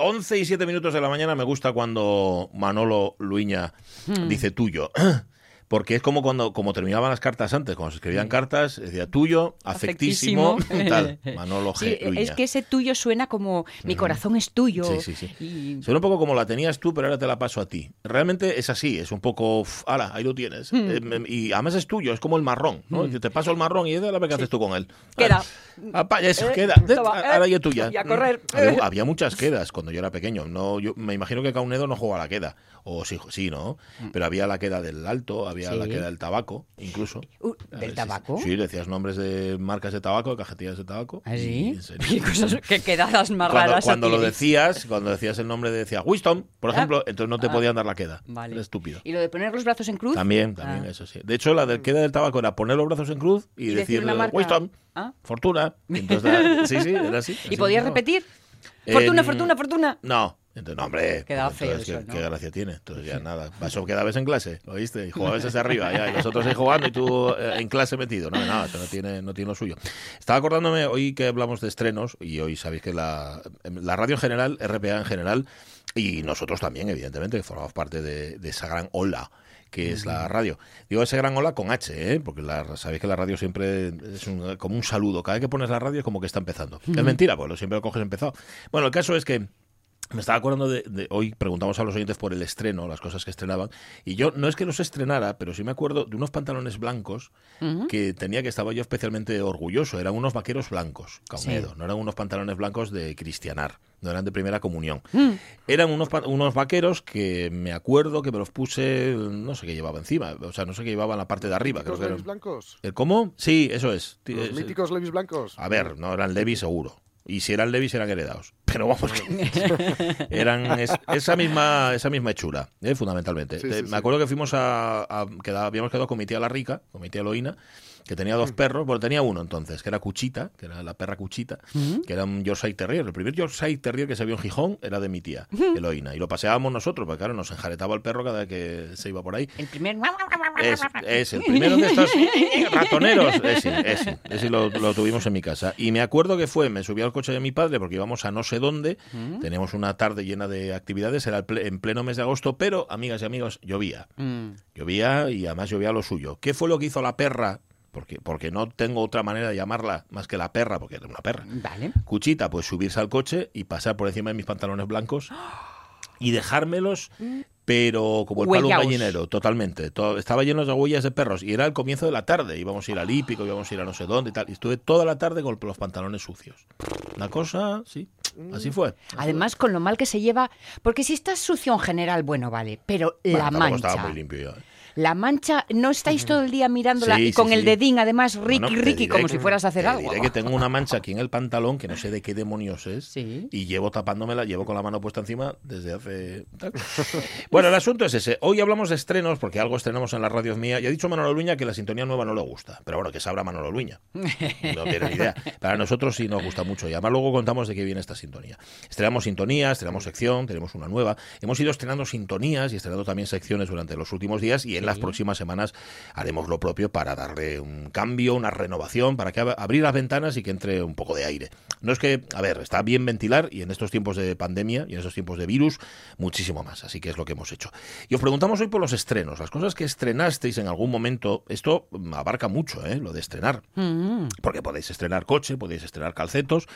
11 y 7 minutos de la mañana me gusta cuando Manolo Luiña Hmm. dice tuyo. Porque es como cuando como terminaban las cartas antes, cuando se escribían cartas, decía tuyo, afectísimo, Afectísimo. tal. Manolo G. Sí, es que ese tuyo suena como mi corazón es tuyo. Sí, sí, sí. Y- Suena un poco como la tenías tú, pero ahora te la paso a ti. Realmente es así, es un poco, ala, ahí lo tienes. Hmm. Eh, y además es tuyo, es como el marrón, ¿no? Que Te paso el marrón y a ver qué haces tú con él. Queda. Ah, pa- eso, Eh, queda. toma, ahora eh, ya es tuya. y a correr. Había, había muchas quedas cuando yo era pequeño. No, yo me imagino que Caunedo no jugaba a la queda. O sí, sí, ¿no? Pero había la queda del alto, había la Mm. Queda del tabaco, incluso. Uh, ver, ¿Del sí, tabaco? Sí, decías nombres de marcas de tabaco, de cajetillas de tabaco. ¿Ah, y- sí? Qué cosas, qué quedadas más Cuando, raras. cuando lo decías, cuando decías el nombre, decía Winston, por Ah. ejemplo, entonces no te Ah. podían dar la queda. Vale. Era estúpido. ¿Y lo de poner los brazos en cruz? También, también, Ah. eso sí. De hecho, la de queda del tabaco era poner los brazos en cruz y, Y decir decir. Winston, Ah. Fortuna. Y entonces, era- sí, sí, era así. ¿Y así podías repetir? Eh, Fortuna, fortuna, fortuna. No. Entonces, no, hombre. Quedaba entonces, feo ¿qué, gracia tiene? Entonces ya nada. Eso quedabas en clase, ¿lo viste? Y jugabas hacia arriba, ya, y los otros ahí jugando y tú eh, en clase metido. No, no, eso no tiene, no tiene lo suyo. Estaba acordándome hoy que hablamos de estrenos, y hoy sabéis que la, la radio en general, RPA en general, y nosotros también, evidentemente, que formamos parte de, de esa gran ola que es la radio. Digo ese gran ola con H, ¿eh? porque la, sabéis que la radio siempre es un- como un saludo. Cada vez que pones la radio es como que está empezando. Es mentira, porque siempre lo coges empezado. Bueno, el caso es que me estaba acordando de, de- hoy preguntamos a los oyentes por el estreno, las cosas que estrenaban, y yo no es que los estrenara, pero sí me acuerdo de unos pantalones blancos que tenía que estaba yo especialmente orgulloso. Eran unos vaqueros blancos, Caunedo, Sí. no eran unos pantalones blancos de cristianar, no eran de primera comunión. Mm. Eran unos, unos vaqueros que me acuerdo que me los puse, no sé qué llevaba encima, o sea, no sé qué llevaba en la parte de arriba. Creo ¿Los que Levis eran- blancos? ¿El cómo? Sí, eso es. ¿Los Es- míticos Levis blancos? a ver, no eran Levi seguro. Y si eran Levis eran heredados. Pero vamos, que eran es- esa misma esa misma hechura, ¿eh? fundamentalmente. Sí, sí, me sí. acuerdo que fuimos a, a- habíamos quedado con mi tía la rica, con mi tía Loina, que tenía Mm. dos perros, bueno, tenía uno entonces, que era Cuchita, que era la perra Cuchita, que era un Yorkshire Terrier. El primer Yorkshire Terrier que se vio en Gijón era de mi tía, Eloína. Y lo paseábamos nosotros, porque claro, nos enjaretaba el perro cada vez que se iba por ahí. El primer... Es, es el primero de estos ratoneros. Ese, ese, ese lo, lo tuvimos en mi casa. Y me acuerdo que fue, me subí al coche de mi padre porque íbamos a no sé dónde. Teníamos una tarde llena de actividades, era en pleno mes de agosto, pero, amigas y amigos, llovía. Mm. Llovía y además llovía lo suyo. ¿Qué fue lo que hizo la perra? Porque, porque no tengo otra manera de llamarla más que la perra, porque era una perra. Vale. Cuchita, pues subirse al coche y pasar por encima de mis pantalones blancos y dejármelos, pero como el palo Huellaos. gallinero, totalmente. Todo, estaba lleno de huellas de perros y era el comienzo de la tarde. Íbamos a ir al hípico, íbamos a ir a no sé dónde y tal. Y estuve toda la tarde con los pantalones sucios. Una cosa, sí, así fue. Además, con lo mal que se lleva... Porque si estás sucio en general, bueno, vale. Pero Bueno, la mancha... estaba muy limpio. ¿eh? La mancha, ¿no estáis todo el día mirándola Sí, y con sí, el sí. dedín, además, ricky, Bueno, diré como que- si fueras a hacer te algo? diré que tengo una mancha aquí en el pantalón que no sé de qué demonios es. Y llevo tapándomela, llevo con la mano puesta encima desde hace. Bueno, el asunto es ese. Hoy hablamos de estrenos, porque algo estrenamos en las radios mía. Y ha dicho Manolo Luña que la sintonía nueva no le gusta. Pero bueno, que sabrá Manolo Luña. No tiene ni idea. Para nosotros sí nos gusta mucho. Y además luego contamos de qué viene esta sintonía. Estrenamos sintonías, estrenamos sección, tenemos una nueva. Hemos ido estrenando sintonías y estrenando también secciones durante los últimos días. Y en las próximas semanas haremos lo propio para darle un cambio, una renovación, para que ab- abrir las ventanas y que entre un poco de aire. No es que, a ver, está bien ventilar y en estos tiempos de pandemia y en estos tiempos de virus, muchísimo más. Así que es lo que hemos hecho. Y os preguntamos hoy por los estrenos, las cosas que estrenasteis en algún momento. Esto mm, abarca mucho, ¿eh? Lo de estrenar. Mm. Porque podéis estrenar coche, podéis estrenar calcetos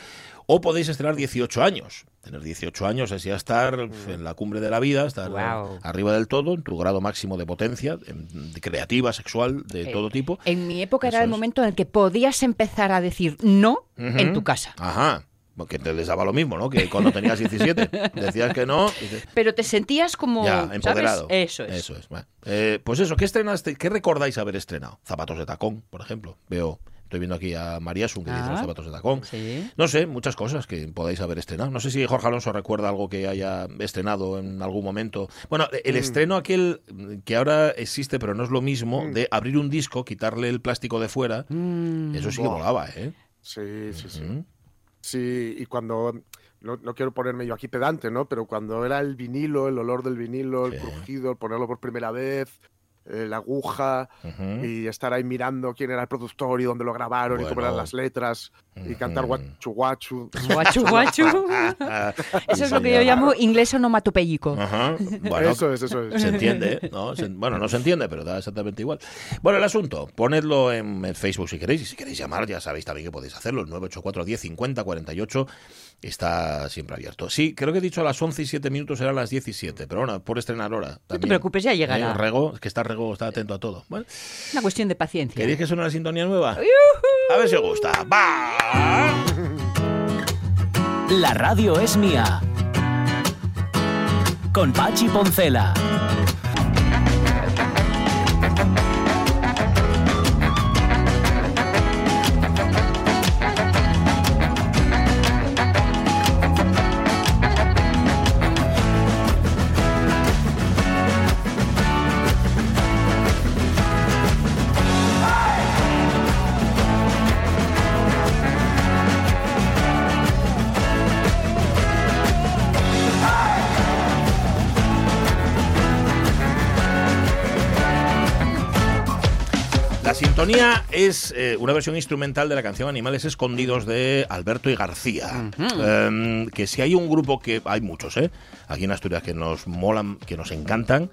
o podéis estrenar 18 años. Tener 18 años es ya estar en la cumbre de la vida, estar arriba del todo, en tu grado máximo de potencia, de creativa, sexual, de todo tipo. En mi época Eso era el es. momento en el que podías empezar a decir no en tu casa. Ajá. Porque te les daba lo mismo, ¿no? Que cuando tenías 17 decías que no. dices, Pero te sentías como. ya, ¿sabes? empoderado. Eso es. Eso es. bueno. Eh, pues eso, ¿qué estrenaste? ¿Qué recordáis haber estrenado? Zapatos de tacón, por ejemplo. Veo, estoy viendo aquí a María Sun que dice Ah. los zapatos de tacón. Sí. No sé, muchas cosas que podáis haber estrenado. No sé si Jorge Alonso recuerda algo que haya estrenado en algún momento. Bueno, el estreno aquel que ahora existe, pero no es lo mismo, de abrir un disco, quitarle el plástico de fuera. Mm. Eso sí que Buah. molaba, ¿eh? Sí, sí, sí. Mm. Sí, y cuando, no, no quiero ponerme yo aquí pedante, ¿no? Pero cuando era el vinilo, el olor del vinilo, el Sí. crujido, el ponerlo por primera vez, eh, la aguja y estar ahí mirando quién era el productor y dónde lo grabaron y cómo eran las letras y cantar guachu guachu. Guachu, guachu. Eso es lo que yo llamo inglés onomatopéyico. Ajá. Bueno, eso es, eso es. Se entiende. ¿no? Se- bueno, no se entiende, pero da exactamente igual. Bueno, el asunto, ponedlo en, en Facebook si queréis, y si queréis llamar, ya sabéis también que podéis hacerlo, el 984 10 50 48 está siempre abierto. Sí, creo que he dicho a las 11 y 7 minutos eran las 17, pero bueno, por estrenar hora. No te preocupes, ya ¿Eh? llegará. Rego, es que está Rego, está atento a todo. Bueno, Una cuestión de paciencia. ¿queréis que suene la sintonía nueva? A ver si os gusta. ¡Va! La radio es mía. Con Pachi Poncela. Sintonía es eh, una versión instrumental de la canción Animales Escondidos de Alberto y García. Em, que si hay un grupo que. Hay muchos, ¿eh? Aquí en Asturias que nos molan, que nos encantan.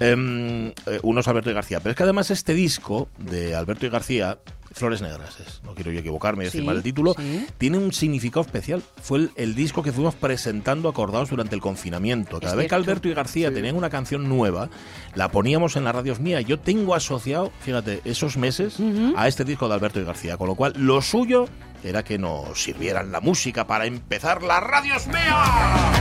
Em, eh, uno es Alberto y García. Pero es que además este disco de Alberto y García, Flores Negras, es, no quiero yo equivocarme y decir Sí, mal el título, sí. tiene un significado especial. Fue el, el disco que fuimos presentando acordados durante el confinamiento. Cada Es vez que. Alberto y García tenían una canción nueva, la poníamos en las radios mía. Yo tengo asociado, fíjate, esos meses a este disco de Alberto y García. Con lo cual, lo suyo era que nos sirvieran la música para empezar las radios mía.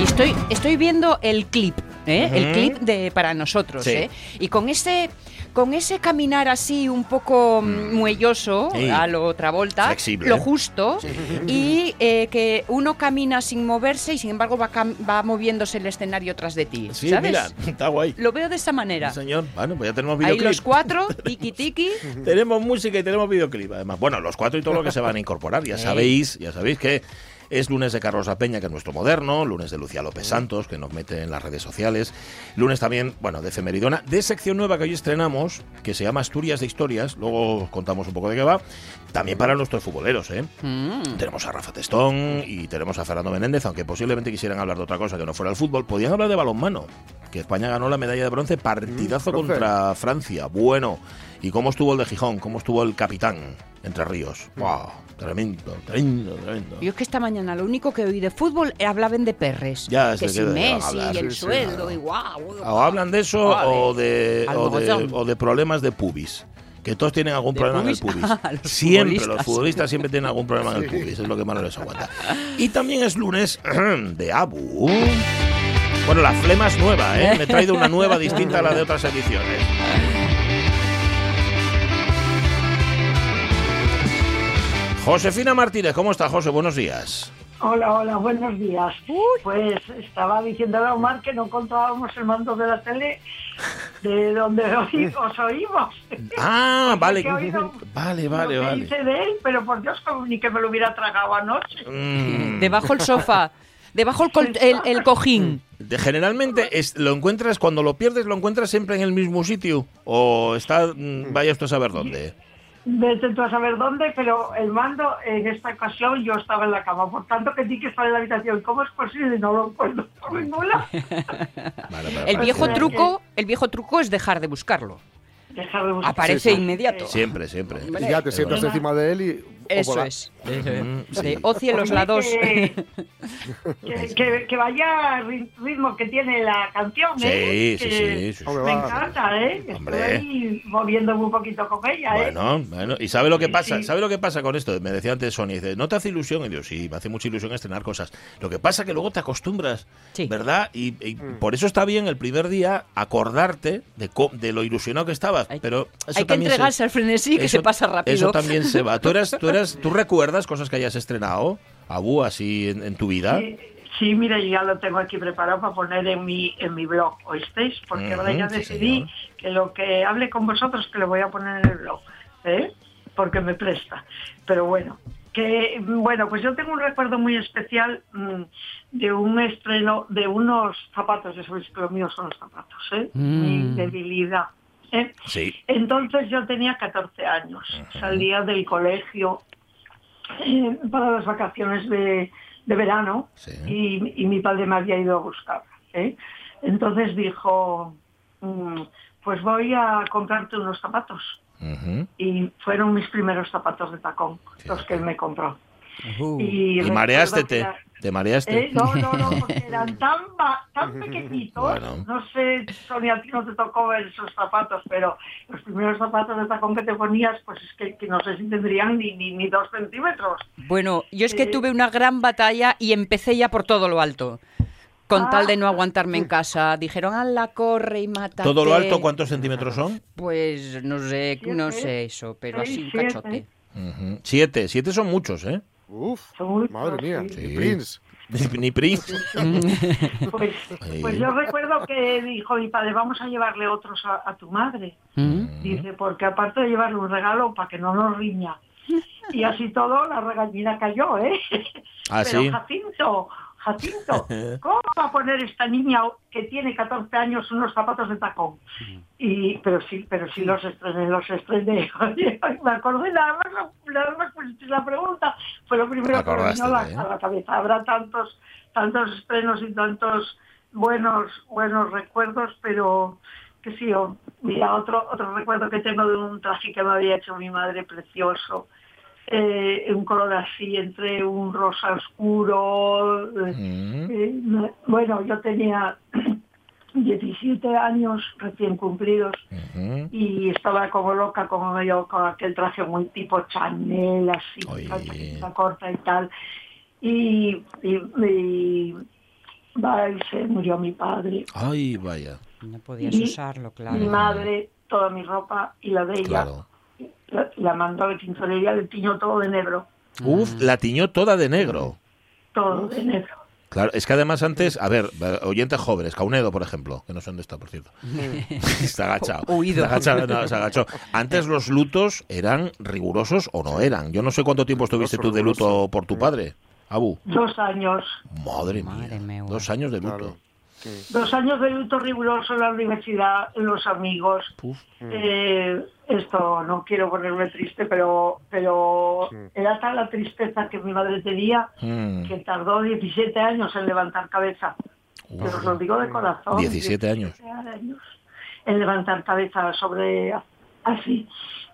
Y estoy, estoy viendo el clip, ¿eh? el clip de para nosotros, Sí. ¿eh? Y con ese, con ese caminar así un poco mm, muelloso Sí. a lo Travolta, Flexible. lo justo, y eh, que uno camina sin moverse y sin embargo va, va moviéndose el escenario tras de ti, Sí, ¿sabes? mira, está guay. Lo veo de esa manera. Señor. Bueno, pues ya tenemos Ahí videoclip. los cuatro, tiki tiki. Tenemos música y tenemos videoclip, además. Bueno, los cuatro y todo lo que se van a incorporar. Ya sabéis, ya sabéis que es lunes de Carlos A. Peña, que es nuestro moderno, lunes de Lucía López Santos, que nos mete en las redes sociales, lunes también, bueno, de Femeridona, de sección nueva que hoy estrenamos, que se llama Asturias de Historias, luego os contamos un poco de qué va, también para nuestros futboleros, ¿eh? Mm. Tenemos a Rafa Testón y tenemos a Fernando Menéndez, aunque posiblemente quisieran hablar de otra cosa que no fuera el fútbol. Podían hablar de balonmano, que España ganó la medalla de bronce, partidazo Mm, contra Francia. Bueno, ¿y cómo estuvo el de Gijón? ¿Cómo estuvo el capitán Entre Ríos? ¡Wow! Tremendo, tremendo, tremendo. Yo es que esta mañana lo único que oí de fútbol eh, hablaban de perres. Ya, que sé si que van a Messi hablar, y el sí, sí, sueldo y guau. O hablan de eso Vale. o, de, Al o, de, mogollón. o de problemas de pubis. Que todos tienen algún ¿De problema pubis? en el pubis. Ah, los siempre, los futbolistas. futbolistas siempre tienen algún problema en el pubis. Es lo que más no les aguanta. Y también es lunes de Abu. Bueno, la flema es nueva, ¿eh? Me he traído una nueva distinta a la de otras ediciones. Josefina Martínez, ¿cómo está, José? Buenos días. Hola, hola, buenos días. Pues estaba diciéndole a Omar que no encontrábamos el mando de la tele de donde os oímos. Ah, vale. oído Vale, Lo vale, que vale. hice de él, pero por Dios, como ni que me lo hubiera tragado anoche. Mm. Debajo el sofá, debajo el, col- el, el cojín. Generalmente es- lo encuentras, cuando lo pierdes, lo encuentras siempre en el mismo sitio. O está, mm, vaya usted a saber dónde. Vete tú a saber dónde, pero el mando en esta ocasión yo estaba en la cama. Por tanto, que sí que estaba en la habitación. ¿Cómo es posible? No lo encuentro por vale, El viejo truco, el viejo truco es dejar de buscarlo. Dejar de buscar. Aparece Sí, sí. inmediato. Siempre, siempre. Y ya te sientas encima de él y. Eso es. De sí. ocio en los Hombre, lados. Que, que, que- que vaya ri- ritmo que tiene la canción, ¿eh? Sí, sí, sí, sí, sí. Hombre, Me encanta, ¿eh? Estoy Hombre. ahí moviéndome un poquito con ella, ¿eh? Bueno, bueno, y sabe lo que pasa, sí. sabe lo que pasa con esto. Me decía antes Sonia, dice, ¿no te hace ilusión? Y digo, sí, me hace mucha ilusión estrenar cosas. Lo que pasa que luego te acostumbras, Sí. ¿verdad? Y, y Mm. por eso está bien el primer día acordarte de, co- de lo ilusionado que estabas. Hay- pero eso Hay que también se- entregarse al frenesí que eso- se pasa rápido. Eso también se va. ¿Tú, eras, tú, eras, ¿Tú recuerdas cosas que hayas estrenado, Abu, así en, en tu vida? Sí, sí, mira, yo ya lo tengo aquí preparado para poner en mi en mi blog, ¿oísteis? Porque ahora ya sí, decidí que lo que hable con vosotros que lo voy a poner en el blog, ¿eh? Porque me presta. Pero bueno, que, bueno, pues yo tengo un recuerdo muy especial mm, de un estreno, de unos zapatos, ya sabéis que los míos son los zapatos, ¿eh? Mi Mm. debilidad. ¿Eh? Sí. Entonces yo tenía 14 años, salía del colegio eh, para las vacaciones de, de verano Sí. y, y mi padre me había ido a buscar. ¿eh? Entonces dijo, mm, pues voy a comprarte unos zapatos. Y fueron mis primeros zapatos de tacón, los que él me compró. Uh. Y, Y mareaste, te, era- te mareaste. ¿Eh? No, no, no, porque eran tan, tan pequeñitos. Bueno. No sé, Sonia, a ti no te tocó ver esos zapatos, pero los primeros zapatos de tacón que te ponías, pues es que, que no sé si tendrían ni, ni, ni dos centímetros. Bueno, yo es que Eh, tuve una gran batalla y empecé ya por todo lo alto. Con Ah. tal de no aguantarme en casa. Dijeron, la corre y mata. ¿Todo lo alto cuántos centímetros son? Pues no sé, no sé eso, pero así un cachote. Siete. Siete son muchos, ¿eh? Uf, madre mía. sí. Sí. Prince. Ni, ni Prince. Pues, Ahí. pues yo recuerdo que dijo mi padre, vamos a llevarle otros a, a tu madre. ¿Mm? Dice, porque aparte de llevarle un regalo para que no nos riña. Y así todo, la regañina cayó, ¿eh? Ah, Pero sí. Jacinto, Jacinto, ¿cómo va a poner esta niña que tiene 14 años unos zapatos de tacón? Y, pero sí, pero sí los estrené, los estrené. me acordé nada más, nada más pues, la pregunta fue lo primero que me vino ¿eh? a la cabeza. Habrá tantos, tantos estrenos y tantos buenos, buenos recuerdos, pero que sí, oh, mira, otro, otro recuerdo que tengo de un traje que me había hecho mi madre precioso, eh, un color así, entre un rosa oscuro. eh, Mm. eh, no- bueno, yo tenía 17 años recién cumplidos y estaba como loca, como yo, con aquel traje muy tipo Chanel, así, corta y tal. Y, y, y- va, y se murió mi padre. Ay, vaya. No podías Y usarlo, claro. Mi madre, toda mi ropa y la de ella, Claro. La, la mandó a la tintorería, le tiñó todo de negro, Uf, la tiñó toda de negro. todo de negro. Claro, es que además antes, a ver, oyentes jóvenes, Caunedo, por ejemplo, que no sé dónde está, por cierto. está agachado. Huido. Está agachado, no, se agachó. Antes los lutos eran rigurosos o no eran. Yo no sé cuánto tiempo estuviste tú de luto por tu padre, Abu. Dos años, Madre mía. Madre mía. Dos años de luto. Claro. Sí. dos años de luto riguroso en la universidad, en los amigos. Eh, esto no quiero ponerme triste, pero pero Sí. era tal la tristeza que mi madre tenía Mm. que tardó 17 años en levantar cabeza. Pero os lo digo de corazón. 17 años. 17 años en levantar cabeza sobre así.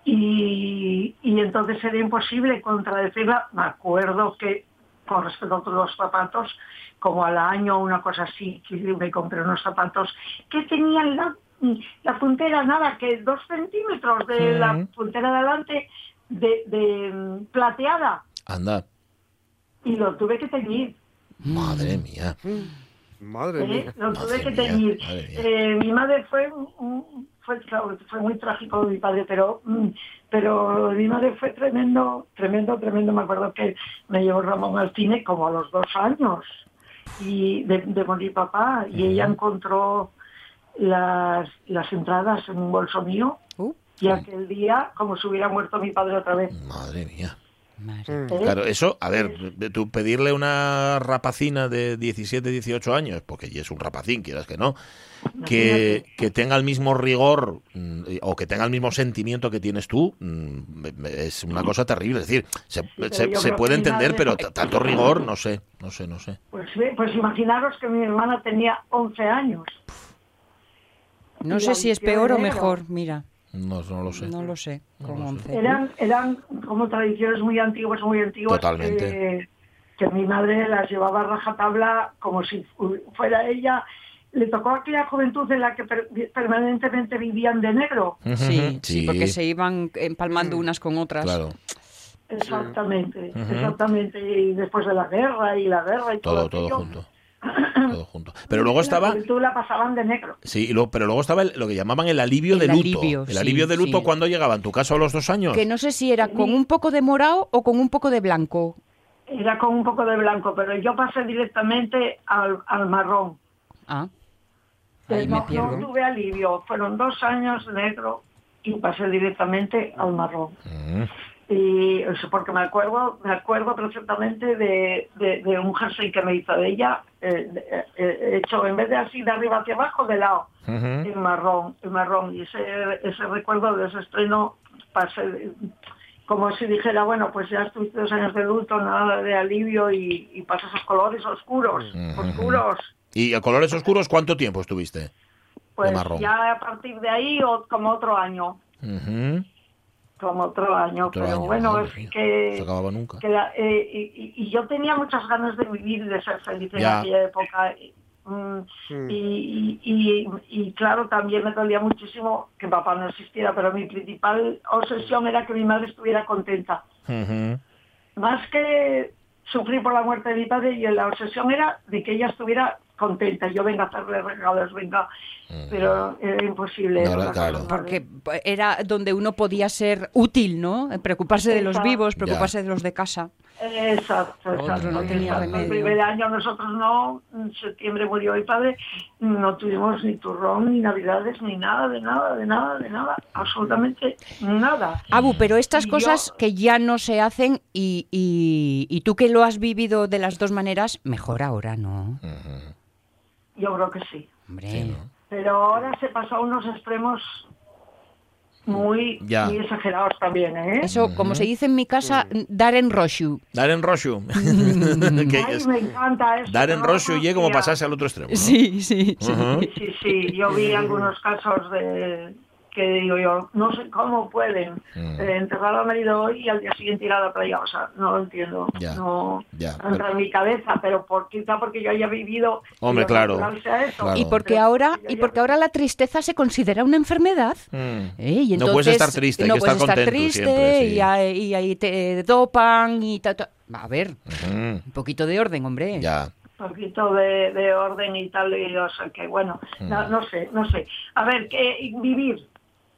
Y, y entonces era imposible contradecirla. Me acuerdo que con respecto a los zapatos, como al año una cosa así, que me compré unos zapatos que tenían la, la puntera nada, que dos centímetros de la puntera de adelante de, de, plateada. Anda. Y lo tuve que teñir. Madre mía. Madre ¿eh? mía. Lo tuve Madre que mía, teñir. madre mía. Eh, mi madre fue fue, fue muy trágico mi padre, pero mm, pero mi madre fue tremendo, tremendo, tremendo. Me acuerdo que me llevó Ramón al cine como a los dos años y de, de morir papá y ella encontró las, las entradas en un bolso mío Uh, y aquel día como si hubiera muerto mi padre otra vez. Madre mía. Madre. ¿eh? Claro, eso, a ver, de- tú pedirle una rapacina de 17, 18 años, porque ya es un rapacín, quieras que no, que, que tenga el mismo rigor mm, o que tenga el mismo sentimiento que tienes tú, mm, es una cosa terrible. Es decir, se, se- puede entender, pero tanto rigor, no sé, no sé, no sé. Pues, ve- pues imaginaros que mi hermana tenía 11 años. No sé si es peor o mejor, mira. No, no lo sé. No lo sé. No Con lo sé. 11. Eran, eran como tradiciones muy antiguas, muy antiguas. Totalmente. Que, que mi madre las llevaba a rajatabla como si fu- fuera ella. Le tocó aquella juventud en la que per- permanentemente vivían de negro. Sí, sí, porque se iban empalmando unas con otras. Claro, Exactamente, exactamente. Y después de la guerra y la guerra y todo, todo, junto. Todo junto. Pero luego estaba, la pasaban de negro. sí, y luego- pero luego estaba el- lo que llamaban el alivio El de luto. alivio, el sí, alivio de luto sí. cuando llegaba en tu caso a los dos años. Que no sé si era con un poco de morado o con un poco de blanco. Era con un poco de blanco, pero yo pasé directamente al, al marrón. Ah, ahí me no, no pierdo. tuve alivio. Fueron dos años negro y pasé directamente al marrón. Mm. Y eso porque me acuerdo, me acuerdo perfectamente de, de- de un jersey que me hizo de ella, eh, de- eh, hecho en vez de así de arriba hacia abajo, de lado, en marrón, en marrón. Y ese, ese recuerdo de ese estreno pasé como si dijera, bueno, pues ya estuviste dos años de luto, nada de alivio y, y pasas esos colores oscuros, oscuros. ¿Y a colores oscuros cuánto tiempo estuviste? Pues marrón. ya a partir de ahí, o, como otro año, Ujú. Como otro año. Otro Pero año, bueno, es que... No se acababa nunca. que la- eh, y, y- yo tenía muchas ganas de vivir y de ser feliz en Ya. aquella época. Mm, Mm. y, y- y- y, claro, también me dolía muchísimo que papá no existiera, pero mi principal obsesión era que mi madre estuviera contenta. Más que sufrir por la muerte de mi padre, y la obsesión era de que ella estuviera contenta. Yo venga a hacerle regalos, venga. Pero era imposible. No, claro. Porque era donde uno podía ser útil, ¿no? Preocuparse de los vivos, preocuparse de los de casa. Exacto, exacto. no tenía exacto. remedio. El primer año nosotros no, en septiembre murió mi padre, no tuvimos ni turrón, ni navidades, ni nada, de nada, de nada, de nada, absolutamente nada. Abu, pero estas Y cosas yo- que ya no se hacen y, y- y tú que lo has vivido de las dos maneras, mejor ahora, ¿no? Ujú. Yo creo que sí. Hombre. Sí, ¿no? Pero ahora se pasó a unos extremos muy, Ya. muy exagerados también, ¿eh? Eso, como se dice en mi casa, dar en roshu. Dar en Roshu. Que Ay, es- me encanta eso. dar en no Roshu y como pasarse al otro extremo. ¿no? Sí, sí, sí. Sí, sí, sí, yo vi algunos casos de que digo yo, no sé cómo pueden Mm. eh, enterrar al marido hoy y al día siguiente ir a la playa, o sea, no lo entiendo, Ya, no ya, entra en mi cabeza, pero por, quizá porque yo haya vivido y Hombre, claro, eso. Y porque Pero ahora, y porque ahora la tristeza se considera una enfermedad. Mm. ¿eh? Y no puedes entonces estar triste, hay no que puedes estar triste siempre. sí. y, ahí, y ahí te dopan y ta, ta. A ver, Ujú. un poquito de orden, hombre. Ya. un poquito de, de orden y tal, y o sea que bueno, Mm. no, no sé, no sé. A ver, que vivir,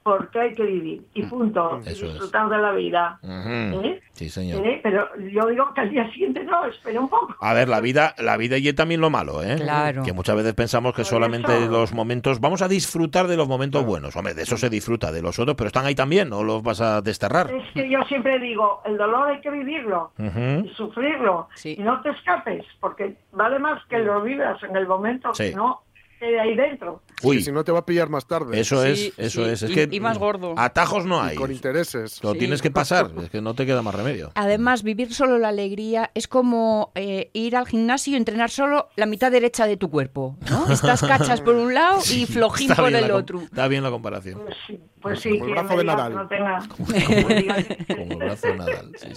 porque hay que vivir, y punto, y Eso es. de la vida. ¿eh? Sí, señor. ¿Eh? Pero yo digo que al día siguiente no, espera un poco. A ver, la vida, la vida y también lo malo, ¿eh? Claro. Que muchas veces pensamos que Por solamente eso. los momentos, vamos a disfrutar de los momentos buenos. Hombre, de eso se disfruta, de los otros, pero están ahí también, no los vas a desterrar. Es que yo siempre digo, el dolor hay que vivirlo y sufrirlo. Sí. Y no te escapes, porque vale más que lo vivas en el momento Sí. que no quede ahí dentro. Uy, Sí, si no te va a pillar más tarde. eso Sí, es, eso sí, es. Es y- que y más gordo. Atajos no Y hay. con intereses. Lo Sí. tienes que pasar, es que no te queda más remedio. Además, vivir solo la alegría es como eh, ir al gimnasio y entrenar solo la mitad derecha de tu cuerpo, ¿no? Estás cachas por un lado y flojín por el otro. Está bien la comparación. Pues sí, pues sí, Como el brazo de Nadal. no tenga... Como el brazo de Nadal, sí,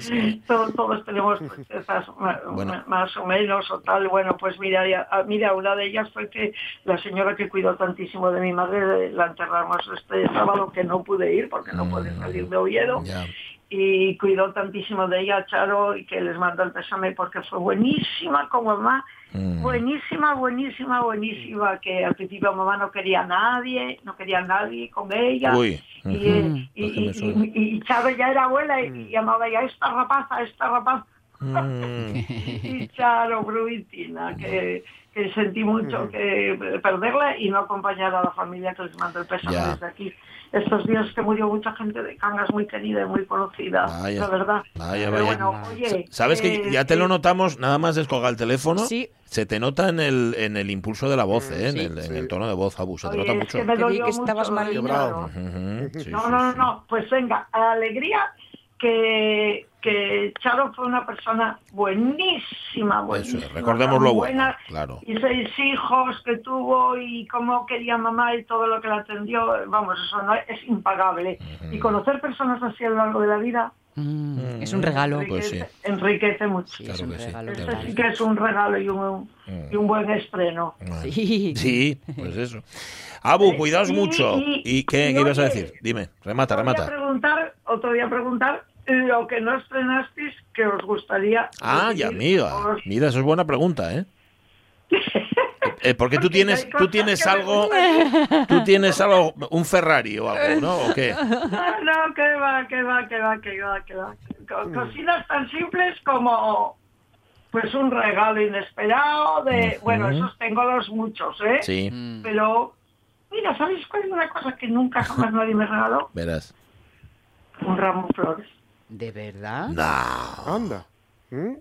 sí. todos, todos tenemos ma- Bueno. más o menos o tal. Bueno, pues mira, ya- ah, mira, una de ellas fue que la señora que cuidó tantísimo de mi madre, la enterramos este sábado que no pude ir porque no pude salir de Oviedo. Mm. Y cuidó tantísimo de ella, Charo, y que les mando el pésame porque fue buenísima con mamá. Mm. Buenísima, buenísima, buenísima, que al principio mamá no quería a nadie, no quería a nadie con ella. Uy. Y, Charo ya era abuela y, y llamaba ya esta rapaza, esta rapaza. Mm. Y Charo, Bruitina, que, que sentí mucho que perderla y no acompañar a la familia que les mando el pésame Ya. desde aquí. Estos días que murió mucha gente de Cangas muy querida y muy conocida, Vaya. la verdad. Vaya, Pero vaya. bueno, oye, Sabes que eh, ya te lo eh, notamos, nada más descolgar el teléfono, Sí. se te nota en el, en el impulso de la voz, ¿eh? en, Sí. el, en Sí. el tono de voz, Abu, se te oye, nota es mucho. que me Que vi dolió que estabas mucho. Ujú, sí, No, sí, no, no, no, pues venga, a la alegría que, que Charo fue una persona buenísima, buenísima. recordemos lo tan bueno, buena, claro. Y seis hijos que tuvo y cómo quería mamá y todo lo que la atendió, vamos, eso no es impagable. Y conocer personas así a lo largo de la vida Mm, es un regalo. Pues sí. enriquece, enriquece mucho. Sí, Claro es un que sí, regalo. Este que sí que es un regalo y un, y un buen estreno. Sí. Sí, pues eso. Abu, cuidaos mucho. y- ¿Y qué, y qué ibas a decir? Dime, remata, remata. preguntar, otro día preguntar lo que no estrenasteis que os gustaría. Ah, ya, amiga. os- Mira, eso es buena pregunta, ¿eh? Eh, porque tú tienes, tú tienes me algo, tú tienes algo, un Ferrari o algo, ¿no? ¿O qué? Ah, no, que va, que va, que va, que va, que va. Co- Cocinas tan simples como pues un regalo inesperado de, bueno, esos tengo los muchos, ¿eh? Sí, Mm. Pero, mira, ¿sabes cuál es una cosa que nunca jamás nadie me regaló? verás. Un ramo de flores. ¿De verdad? No, Anda. ¿Mm?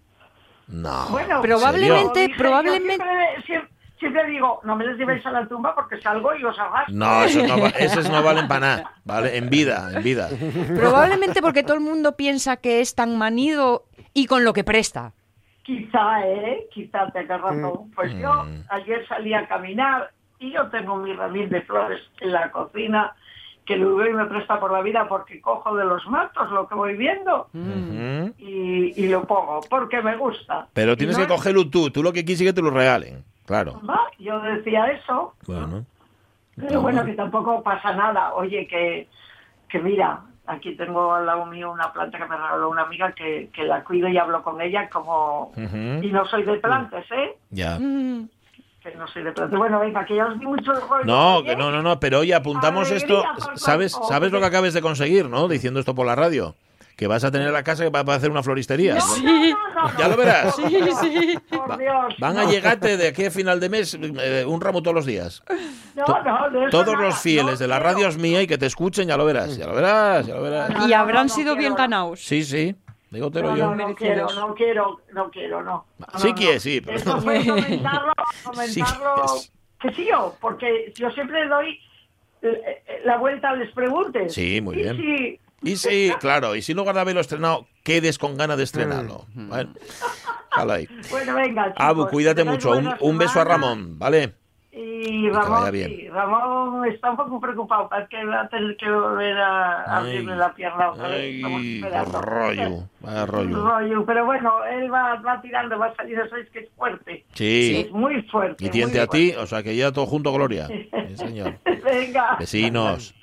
no. Bueno, Probablemente- probablemente- Siempre, siempre- siempre digo, no me les llevéis a la tumba porque salgo y os arrastro. No, esos no, va- esos no valen para nada, ¿vale? En vida, en vida. Probablemente porque todo el mundo piensa que es tan manido y con lo que presta. Quizá, ¿eh? Quizá tengas razón. Pues yo Mm. ayer salí a caminar y yo tengo mi ramil de flores en la cocina que Luis me presta por la vida porque cojo de los matos lo que voy viendo y, y lo pongo porque me gusta. Pero tienes no que cogerlo tú, tú lo que quieres es que te lo regalen, claro. Yo decía eso, Bueno. pero bueno, que tampoco pasa nada. Oye, que, que mira, aquí tengo al lado mío una planta que me regaló una amiga que, que la cuido y hablo con ella como... Y no soy de plantas, ¿eh? Ya. Mm, Que no soy de plantas. Bueno, venga, que ya os di mucho rollo. No, Oye, que no, no, no, pero oye, apuntamos Alegría esto. ¿Sabes, sabes lo que acabes de conseguir, no? Diciendo esto por la radio. Que vas a tener la casa que va a hacer una floristería. No, no, no, no, Ya lo verás. no, Por Dios. Van a llegarte de aquí a final de mes eh, un ramo todos los días. No, To- eso Todos nada, los fieles no de la radio es mía y que te escuchen, ya lo verás, ya lo verás, ya lo verás. No, Y habrán no, no sido bien ganados. Sí, sí, dígotelo No, yo. no, no quiero, no quiero, no quiero, no. No, Sí no, quiere, no. sí, pero- Esto fue comentarlo, Sí comentarlo, quieres. que sí yo, porque yo siempre doy eh, eh, la vuelta a les preguntes. Sí, muy Y bien. si- Y sí, claro, y si luego de haberlo estrenado, quedes con ganas de estrenarlo. Bueno, jala ahí. Bueno, venga, chicos, Abu, cuídate mucho. Un, un beso a. Ramón, ¿vale? Y vaya Ramón, sí, Ramón está un poco preocupado, parece que va a tener que volver a abrirle la pierna Ay, rollo, vaya rollo. Rollo, Pero bueno, él va, va tirando, va a salir, eso es que es fuerte. Sí, Es muy fuerte. y tiente a ti, o sea que ya todo junto, Gloria. Sí, señor. Venga. Vecinos.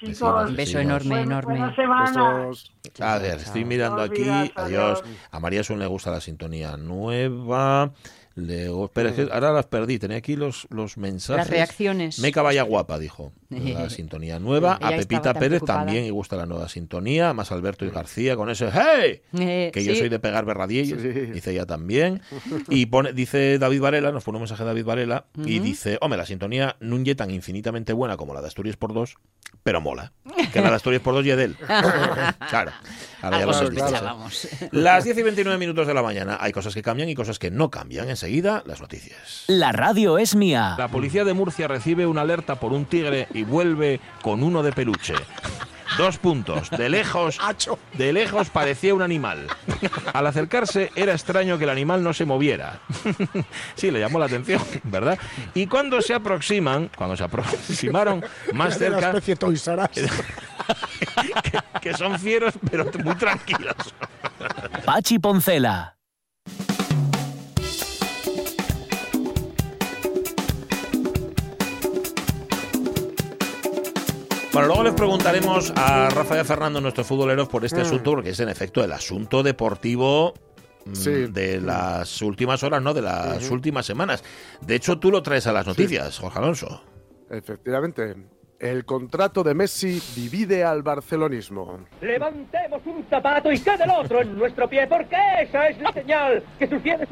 Chicos, Un beso enorme, buen- enorme. buena semana. A ver, estoy mirando aquí. Adiós, Adiós. adiós. A María Sun le gusta la sintonía nueva. Le... Espera, es que ahora las perdí. Tenía aquí los, los mensajes. Las reacciones. Meca vaya guapa, dijo. La sintonía nueva. A Pepita Pérez preocupada. también le gusta la nueva sintonía. Más Alberto y García con ese ¡Hey! Eh, Que yo soy de pegar berradillas, Sí. dice ella también. Y pone, dice David Varela, nos pone un mensaje David Varela, y dice, hombre, la sintonía es tan infinitamente buena como la de Asturias por dos, pero mola. Que la de Asturias por dos y de él. claro. Ahora ya lo has dicho. sospechábamos. Las 10 y 29 minutos de la mañana. Hay cosas que cambian y cosas que no cambian. Enseguida, las noticias. La radio es mía. La policía de Murcia recibe una alerta por un tigre y vuelve con uno de peluche. Dos puntos. De lejos, de lejos parecía un animal. Al acercarse era extraño que el animal no se moviera. Sí, le llamó la atención, ¿verdad? Y cuando se aproximan, cuando se aproximaron más De la cerca, especie Toys R Us. que son fieros pero muy tranquilos. Pachi Poncela. Bueno, luego les preguntaremos a Rafael Fernando, nuestros futboleros, por este asunto, porque es en efecto el asunto deportivo mm, Sí. de las últimas horas, ¿no? De las últimas semanas. De hecho, tú lo traes a las noticias, Jorge Alonso. Efectivamente. El contrato de Messi divide al barcelonismo. Levantemos un zapato y quede el otro en nuestro pie, porque esa es la señal que sus fieles...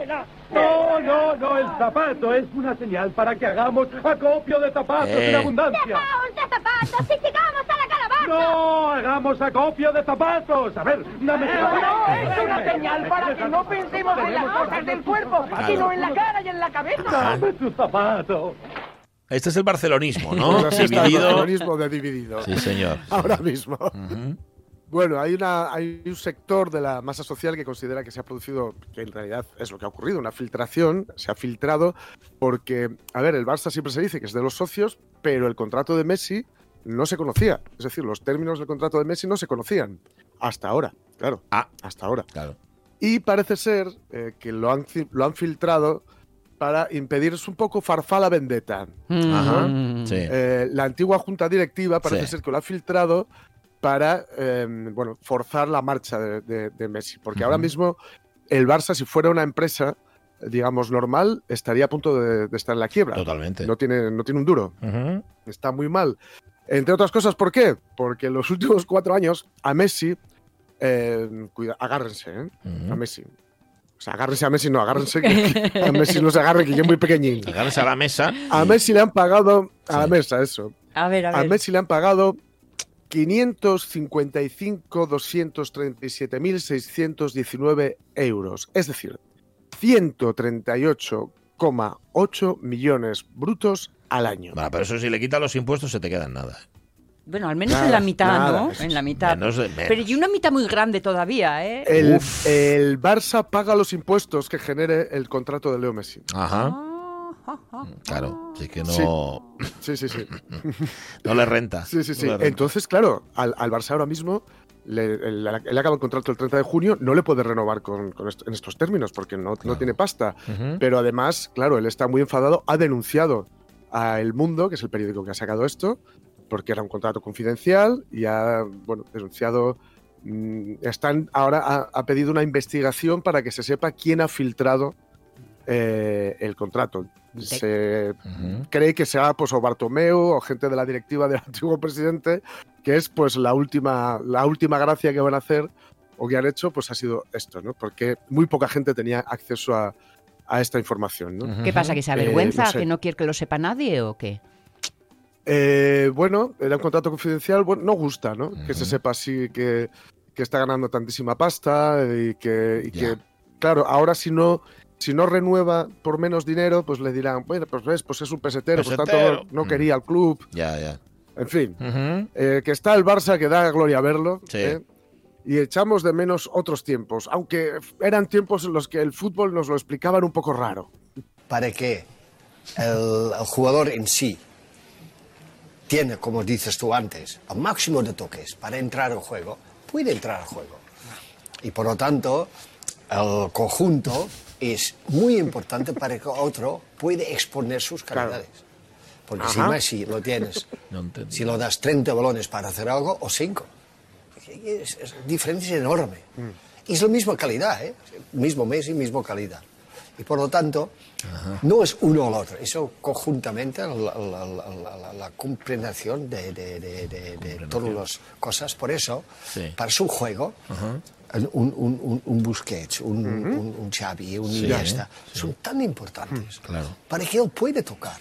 ¡Ela! No, no, no, el zapato es una señal para que hagamos acopio de zapatos Eh. en abundancia. de zapatos y llegamos a la calabaza! No, hagamos acopio de zapatos. A ver, dame No, no, es una señal para que no pensemos en las cosas del cuerpo, sino en la cara y en la cabeza. Dame tu zapato. Este es el barcelonismo, ¿no? Ahora sí está el Dividido. barcelonismo de dividido. Sí, señor. Ahora mismo. Ujú. Bueno, hay, una, hay un sector de la masa social que considera que se ha producido, que en realidad es lo que ha ocurrido, una filtración, se ha filtrado porque, a ver, el Barça siempre se dice que es de los socios, pero el contrato de Messi no se conocía. Es decir, los términos del contrato de Messi no se conocían. Hasta ahora, claro. Ah. Hasta ahora. Claro. Y parece ser eh, que lo han, lo han filtrado para impedir, es un poco farfala vendetta. Ajá. Mm. Sí. Eh, la antigua junta directiva parece Sí. ser que lo ha filtrado para eh, bueno, forzar la marcha de, de- de Messi. Porque ahora mismo el Barça, si fuera una empresa, digamos, normal, estaría a punto de, de estar en la quiebra. Totalmente. No tiene, no tiene un duro. Está muy mal. Entre otras cosas, ¿por qué? Porque en los últimos cuatro años a Messi, eh, cuida, agárrense, ¿eh? A Messi. O sea, agárrense a Messi, no, agárrense que, a Messi no se agarre, que ya es muy pequeñín. Agárrense a la mesa. A Messi le han pagado, a la mesa, eso. A ver, a A ver. Messi le han pagado 555.237.619 euros. Es decir, 138,8 millones brutos al año. Bueno, pero eso si le quitas los impuestos se te queda en nada. Bueno, al menos Nada, en la mitad, nada, ¿no? En la mitad. Menos de- menos. Pero y una mitad muy grande todavía, ¿eh? El, Barça paga los impuestos que genere el contrato de Leo Messi. Ajá. Ah. Claro, así que no, Sí, sí, sí. no le renta. Sí, sí, sí. No. Entonces, claro, al, al Barça ahora mismo, le, el- él acaba el contrato el 30 de junio, no le puede renovar con, en estos términos porque no, no tiene pasta. Pero además, claro, él está muy enfadado, ha denunciado a El Mundo, que es el periódico que ha sacado esto, porque era un contrato confidencial y ha, bueno, denunciado... mm, Están, ahora ha, ha pedido una investigación para que se sepa quién ha filtrado eh, el contrato. Se cree que sea pues o Bartomeu o gente de la directiva del antiguo presidente, que es pues la última, la última gracia que van a hacer o que han hecho, pues ha sido esto, ¿no? Porque muy poca gente tenía acceso a, a esta información, ¿no? ¿Qué pasa? ¿Que se Eh, avergüenza? no sé. ¿Que no quiere que lo sepa nadie o qué? Eh, bueno, era un contrato confidencial, bueno, no gusta, ¿no? Que se sepa así que, que está ganando tantísima pasta y que, y Ya. que, claro, ahora si no, si no renueva por menos dinero, pues le dirán, bueno, pues ves, pues es un pesetero, por Pesetero. tanto no, no quería al club, Ya, ya. en fin. Ujú. Eh, que está el Barça, que da gloria verlo. Sí. ¿eh? Y echamos de menos otros tiempos, aunque eran tiempos en los que el fútbol nos lo explicaban un poco raro. para que el, el jugador en sí tiene, como dices tú antes, el máximo de toques para entrar al juego, puede entrar al juego. Y por lo tanto, el conjunto es muy importante para que otro pueda exponer sus Claro. calidades. Porque Ajá. si Messi lo tienes, No si lo das 30 balones para hacer algo, o 5. Es, es diferencia enorme. Y es la misma calidad, ¿eh? Mismo Messi, misma calidad. Y por lo tanto, no es uno o el otro, eso conjuntamente, la, la- la- la- comprensión de, de- de- de- todas las cosas. Por eso, Sí. para su juego, un, un, un, un Busquets, un, un, un Xavi, un Sí, Iniesta, sí. son tan importantes Claro. para que él pueda tocar.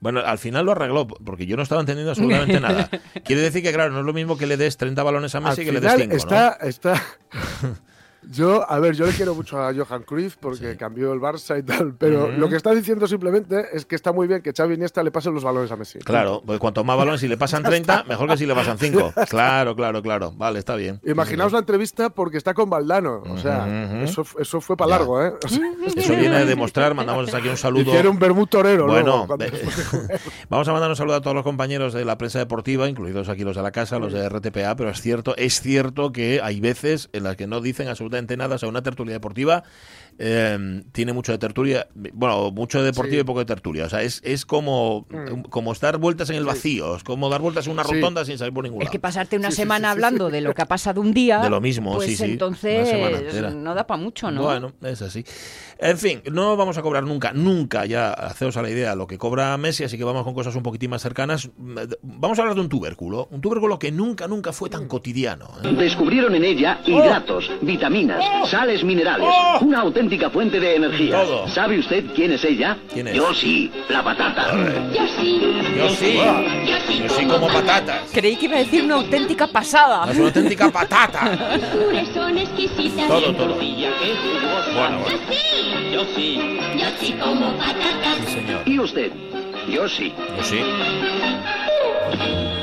Bueno, al final lo arregló, porque yo no estaba entendiendo absolutamente nada. Quiere decir que, claro, no es lo mismo que le des 30 balones a Al Messi que le des final 5, está, está... Yo, a ver, yo le quiero mucho a Johan Cruyff porque cambió el Barça y tal, pero lo que está diciendo simplemente es que está muy bien que Xavi Iniesta le pasen los balones a Messi. Claro, pues cuanto más balones, si le pasan 30, mejor que si le pasan 5. Claro, claro, claro. Vale, está bien. Imaginaos la entrevista porque está con Valdano. O sea, eso, eso fue para largo, ¿eh? O sea, Eso viene a demostrar, mandamos aquí un saludo. Hicieron un vermut torero Bueno, luego, vamos a mandar un saludo a todos los compañeros de la prensa deportiva, incluidos aquí los de la casa, los de RTPA, pero es cierto, es cierto que hay veces en las que no dicen absolutamente nada, o sea, una tertulia deportiva eh, tiene mucho de tertulia, bueno, mucho de deportiva Sí. y poco de tertulia, o sea, es, es como, Mm. como dar vueltas en el vacío, es como dar vueltas en una Sí. rotonda sin salir por ningún Es lado. que pasarte una Sí, sí, semana sí, sí, hablando sí. de lo que ha pasado un día. De lo mismo, pues sí, sí, entonces no da para mucho, ¿no? Bueno, es así. En fin, no vamos a cobrar nunca, nunca ya, haceos a la idea, lo que cobra Messi, así que vamos con cosas un poquitín más cercanas. Vamos a hablar de un tubérculo, un tubérculo que nunca, nunca fue tan cotidiano. ¿eh? Descubrieron en ella hidratos, vitaminas, sales minerales, una auténtica fuente de energía. Todo. ¿Sabe usted quién es ella? ¿Quién es? Yo sí, la patata. Yo sí. Yo sí, yo sí como patatas. Creí que iba a decir una auténtica pasada. Es una auténtica patata. Son exquisitas. Todo, todo. Yo Bueno, bueno, sí. Yo sí. Yo sí como patatas. sí, señor. ¿Y usted? Yo sí. Yo sí.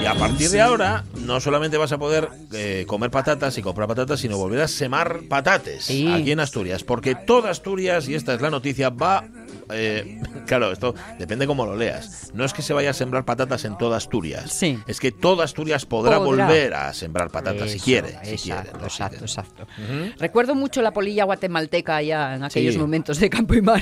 Y a partir de ahora, no solamente vas a poder eh, comer patatas y comprar patatas, sino volver a semar patates Sí. aquí en Asturias. Porque toda Asturias, y esta es la noticia, va. Eh, claro, esto depende cómo lo leas. No es que se vaya a sembrar patatas en toda Asturias. Sí. Es que toda Asturias podrá, Podrá. volver a sembrar patatas si quiere. Si Exacto, quiere, ¿no? exacto. Recuerdo mucho la polilla guatemalteca ya en aquellos Sí. momentos de campo y mar,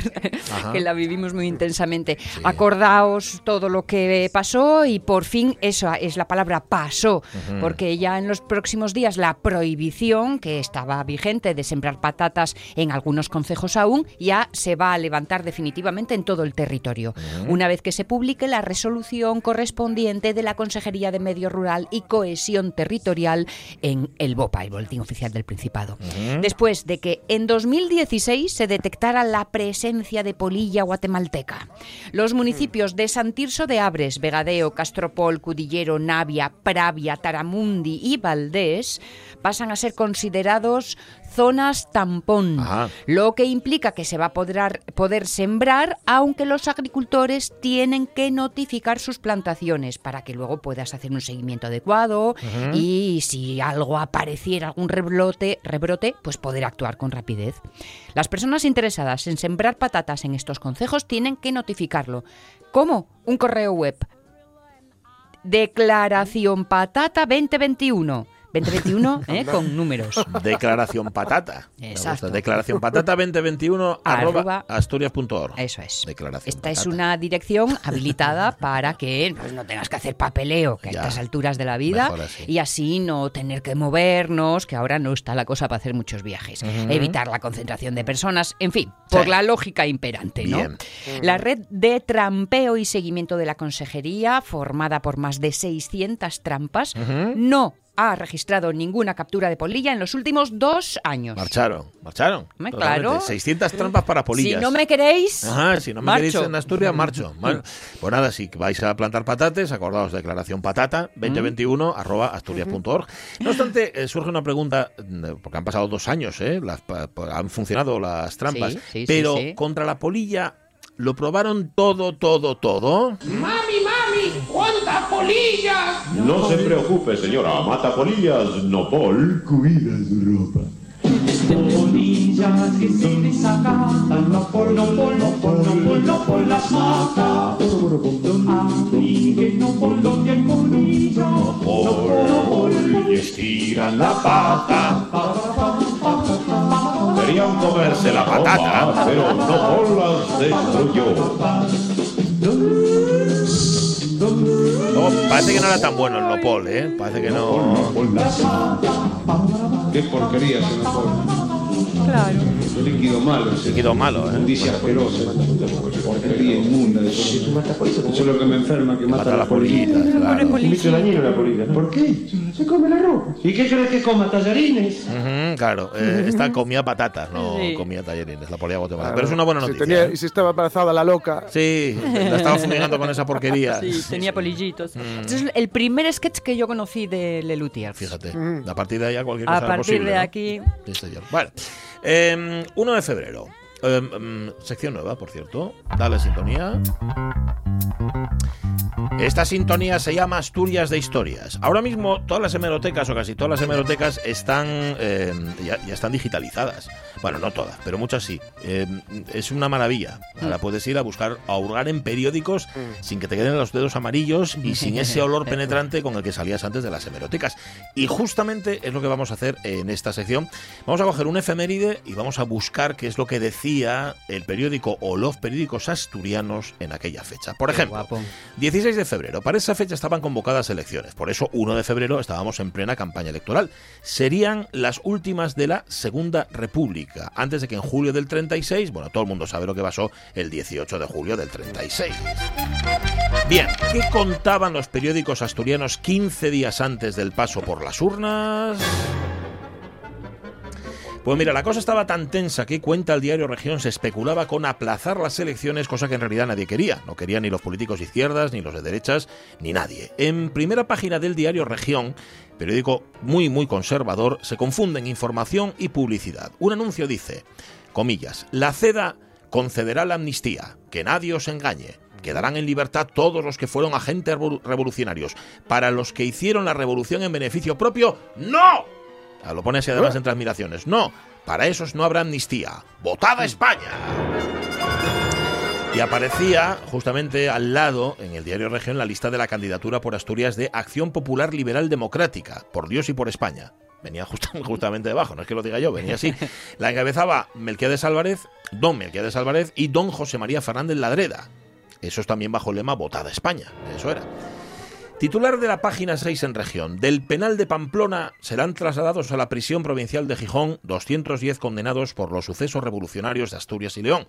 Ajá. que la vivimos muy intensamente. Acordaos todo lo que pasó y por fin eso es la palabra pasó, porque ya en los próximos días la prohibición que estaba vigente de sembrar patatas en algunos concejos aún ya se va a levantar definitivamente en todo el territorio, una vez que se publique la resolución correspondiente de la Consejería de Medio Rural y Cohesión Territorial en el BOPA, el Boletín Oficial del Principado. Después de que en 2016 se detectara la presencia de polilla guatemalteca. Los municipios de San Tirso de Abres, Vegadeo, Castropol, Cudillero, Navia, Pravia, Taramundi y Valdés pasan a ser considerados zonas tampón, lo que implica que se va a poder, poder sembrar, aunque los agricultores tienen que notificar sus plantaciones para que luego puedas hacer un seguimiento adecuado y si algo apareciera, algún rebrote, rebrote, pues poder actuar con rapidez. Las personas interesadas en sembrar patatas en estos concejos tienen que notificarlo. ¿Cómo? Un correo web. Declaración Patata 2021 2021 ¿eh? con números. Declaración patata. Exacto. Declaración patata 2021 arroba asturias.org. Eso es. Declaración Esta es una dirección habilitada para que pues, no tengas que hacer papeleo que a estas alturas de la vida así. y así no tener que movernos, que ahora no está la cosa para hacer muchos viajes. Evitar la concentración de personas, en fin, por Sí. la lógica imperante, ¿no? Bien. La red de trampeo y seguimiento de la consejería, formada por más de 600 trampas, no ha registrado ninguna captura de polilla en los últimos dos años. Marcharon, marcharon. Totalmente. claro. 600 trampas para polillas. Si no me queréis, Ajá, si no me marcho. queréis en Asturias, marcho. Bueno, pues nada, si vais a plantar patates, acordaos, declaración patata 2021 arroba asturias.org. No obstante, eh, surge una pregunta, eh, porque han pasado dos años, ¿eh? Las han funcionado las trampas, Sí, sí, sí, pero sí. contra la polilla lo probaron todo, todo, todo. Mami, mami, ¿cuántas polillas? No se preocupe, señora. Mata polillas, no pol. Cuida su ropa. Polillas que se desacatan, no por, no por, no por, no por, no por las mata. que no por lo que polilla, no por, Y estiran la pata. Querían comerse la patata, pero no pol las destruyó. Parece que no era tan bueno el Nopol, ¿eh? Parece que no. Qué porquería se nos pone. Líquido malo. Líquido malo, ¿eh? Inmundicia asquerosa. Porquería inmunda. Eso es lo que me enferma, que mata, a las polillitas. claro. Bicho dañino la polilla. ¿Por qué? Se come la ropa. ¿Y qué crees que coma tallarines? Claro, eh, esta comía patatas, no Sí. comía tallerines, la polilla guatemalteca. Pero es una buena Si noticia. tenía- ¿eh? y si estaba embarazada la loca. Sí, la estaba fumigando con esa porquería. Sí, tenía polillitos. Mm. Este es el primer sketch que yo conocí de Lelutier. Fíjate, a partir de ahí ya cualquier A cosa era partir posible, de ¿no? aquí. Sí, señor. Bueno, eh, 1 de febrero. Eh, mm, sección nueva, por cierto. Dale sintonía. Esta sintonía se llama Asturias de Historias. Ahora mismo todas las hemerotecas o casi todas las hemerotecas están ya, ya están digitalizadas. Bueno, no todas, pero muchas sí. Eh, es una maravilla. Ahora puedes ir a buscar, a hurgar en periódicos sin que te queden los dedos amarillos y sin ese olor penetrante con el que salías antes de las hemerotecas. Y justamente es lo que vamos a hacer en esta sección. Vamos a coger un efeméride y vamos a buscar qué es lo que decía el periódico o los periódicos asturianos en aquella fecha. Por ejemplo, guapo. 16 de febrero. Para esa fecha estaban convocadas elecciones. Por eso, 1 de febrero estábamos en plena campaña electoral. Serían las últimas de la Segunda República. Antes de que en julio del 36, bueno, todo el mundo sabe lo que pasó el 18 de julio del 36. Bien, ¿qué contaban los periódicos asturianos 15 días antes del paso por las urnas? Pues mira, la cosa estaba tan tensa que cuenta el diario Región se especulaba con aplazar las elecciones, cosa que en realidad nadie quería. No querían ni los políticos de izquierdas, ni los de derechas, ni nadie. En primera página del diario Región, periódico muy, muy conservador, se confunden información y publicidad. Un anuncio dice, comillas, la CEDA concederá la amnistía, que nadie os engañe. Quedarán en libertad todos los que fueron agentes revolu- revolucionarios. Para los que hicieron la revolución en beneficio propio, ¡no! Ah, Lo pone además entre admiraciones. No, para esos no habrá amnistía. ¡Votada España! Y aparecía justamente al lado, en el diario Región, la lista de la candidatura por Asturias de Acción Popular Liberal Democrática, por Dios y por España. Venía justa- justamente debajo, no es que lo diga yo, venía así. La encabezaba Melquiades Álvarez, don Melquiades Álvarez y don José María Fernández Ladreda. Eso es también bajo el lema Votada España, eso era. Titular de la página 6 en región. Del penal de Pamplona serán trasladados a la prisión provincial de Gijón 210 condenados por los sucesos revolucionarios de Asturias y León.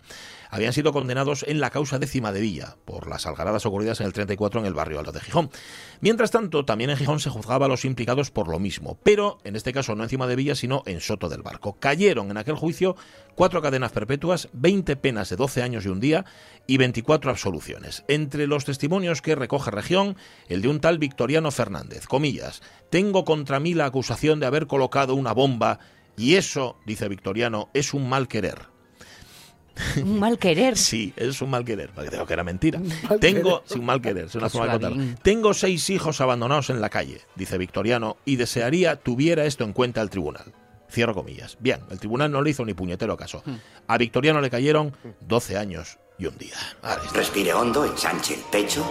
Habían sido condenados en la causa décima de Villa por las algaradas ocurridas en el 34 en el barrio Alto de Gijón. Mientras tanto, también en Gijón se juzgaba a los implicados por lo mismo, pero en este caso no encima de Villa, sino en Soto del Barco. Cayeron en aquel juicio cuatro cadenas perpetuas, 20 penas de 12 años y un día y 24 absoluciones. Entre los testimonios que recoge región, el de un tal Victoriano Fernández, comillas, tengo contra mí la acusación de haber colocado una bomba y eso, dice Victoriano, es un mal querer. Un mal querer. Sí, es un mal querer, porque digo que era mentira. Tengo, sí, un mal querer, es una forma de contarlo. Tengo seis hijos abandonados en la calle, dice Victoriano, y desearía tuviera esto en cuenta el tribunal. Cierro comillas. Bien, el tribunal no le hizo ni puñetero caso. A Victoriano le cayeron 12 años y un día. Respire hondo, ensanche el pecho,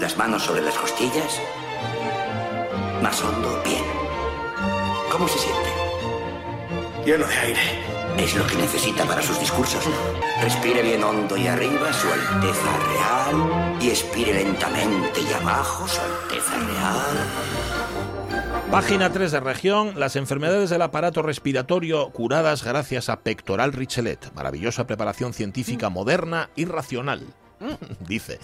las manos sobre las costillas. Más hondo, bien. ¿Cómo se siente? Lleno de aire. Es lo que necesita para sus discursos. Respire bien hondo y arriba, Su Alteza Real. Y expire lentamente y abajo, Su Alteza Real. Página 3 de región, las enfermedades del aparato respiratorio curadas gracias a Pectoral Richelet, maravillosa preparación científica moderna y racional. Dice,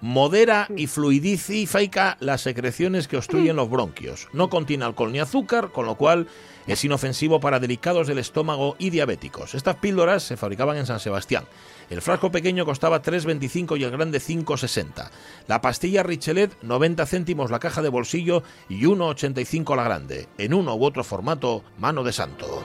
modera y fluidifica las secreciones que obstruyen los bronquios. No contiene alcohol ni azúcar, con lo cual es inofensivo para delicados del estómago y diabéticos. Estas píldoras se fabricaban en San Sebastián. El frasco pequeño costaba 3,25 y el grande 5,60. La pastilla Richelet, 90 céntimos la caja de bolsillo y 1,85 la grande. En uno u otro formato, mano de santo.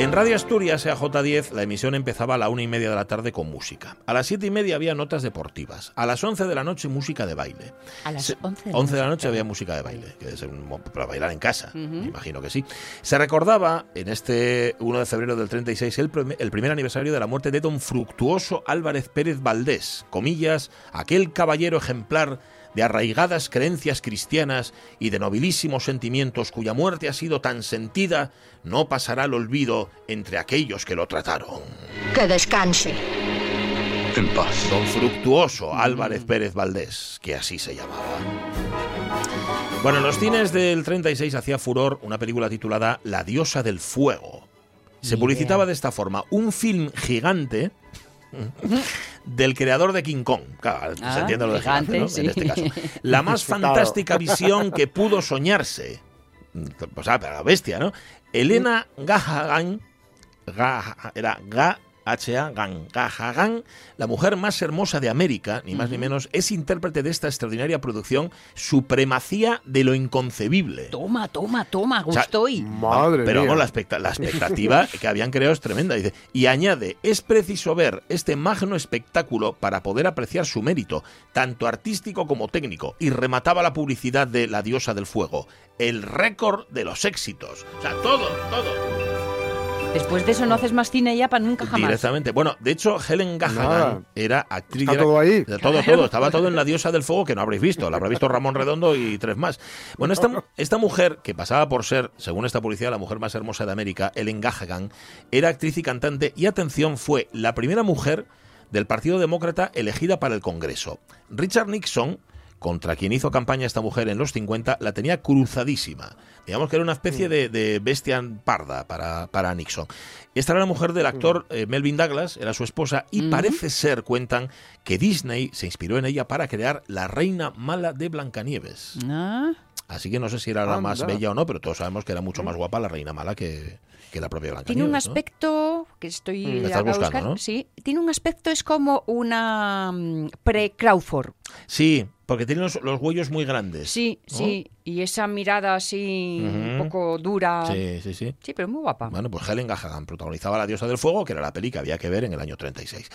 En Radio Asturias, EAJ10, la emisión empezaba a la una y media de la tarde con música. A las siete y media había notas deportivas. A las 11 de la noche, música de baile. A las Se- 11 de la 11 de la noche. había música de baile, que es un- para bailar en casa, me imagino que sí. Se recordaba en este 1 de febrero del 36 el, prim- el primer aniversario de la muerte de don Fructuoso Álvarez Pérez Valdés, comillas, aquel caballero ejemplar de arraigadas creencias cristianas y de nobilísimos sentimientos cuya muerte ha sido tan sentida, no pasará al olvido entre aquellos que lo trataron. Que descanse. En paz. Don Fructuoso Álvarez Pérez Valdés, que así se llamaba. Bueno, en los cines del 36 hacía furor una película titulada La diosa del fuego. Se publicitaba de esta forma, un film gigante del creador de King Kong. Claro, se Ah, entiende lo de gigante, gigante, ¿no? sí. En este caso. La más fantástica visión que pudo soñarse. O sea, para la bestia, ¿no? Elena Gahagan, Ga- era Ga H.A. Gan Gahagan, la mujer más hermosa de América, ni más ni menos, es intérprete de esta extraordinaria producción Supremacía de lo Inconcebible. Toma, toma, toma, O sea, gustó y. Madre Pero mía. vamos, la, la expectativa que habían creado es tremenda. Dice, y añade, es preciso ver este magno espectáculo para poder apreciar su mérito, tanto artístico como técnico. Y remataba la publicidad de La diosa del fuego, el récord de los éxitos. O sea, todo, todo. Después de eso no haces más cine ya para nunca jamás. Directamente. Bueno, de hecho, Helen. Gahagan era actriz. Está era- todo ahí. Todo, todo. Estaba todo en La diosa del fuego que no habréis visto. La habrá visto Ramón Redondo y tres más. Bueno, esta, esta mujer, que pasaba por ser, según esta publicidad, la mujer más hermosa de América, Helen Gahagan, era actriz y cantante y, atención, fue la primera mujer del Partido Demócrata elegida para el Congreso. Richard Nixon, contra quien hizo campaña esta mujer en los 50, la tenía cruzadísima. Digamos que era una especie de, de bestia parda para, para Nixon. Esta era la mujer del actor eh, Melvin Douglas, era su esposa, y Ujú. parece ser, cuentan, que Disney se inspiró en ella para crear la reina mala de Blancanieves. Ah, Así que no sé si era la más bella o no, pero todos sabemos que era mucho más guapa la reina mala que, que la propia Blancanieves. tiene un ¿no? aspecto que estoy Mm. Estás buscando, buscar. ¿no? Sí, tiene un aspecto es como una mm, pre-Crawford. Sí, porque tiene los, los huellos muy grandes. Sí, ¿no? sí, y esa mirada así un poco dura. Sí, sí, sí. Sí, pero muy guapa. Bueno, pues Helen Gahagan protagonizaba La diosa del fuego, que era la peli que había que ver en el año 36.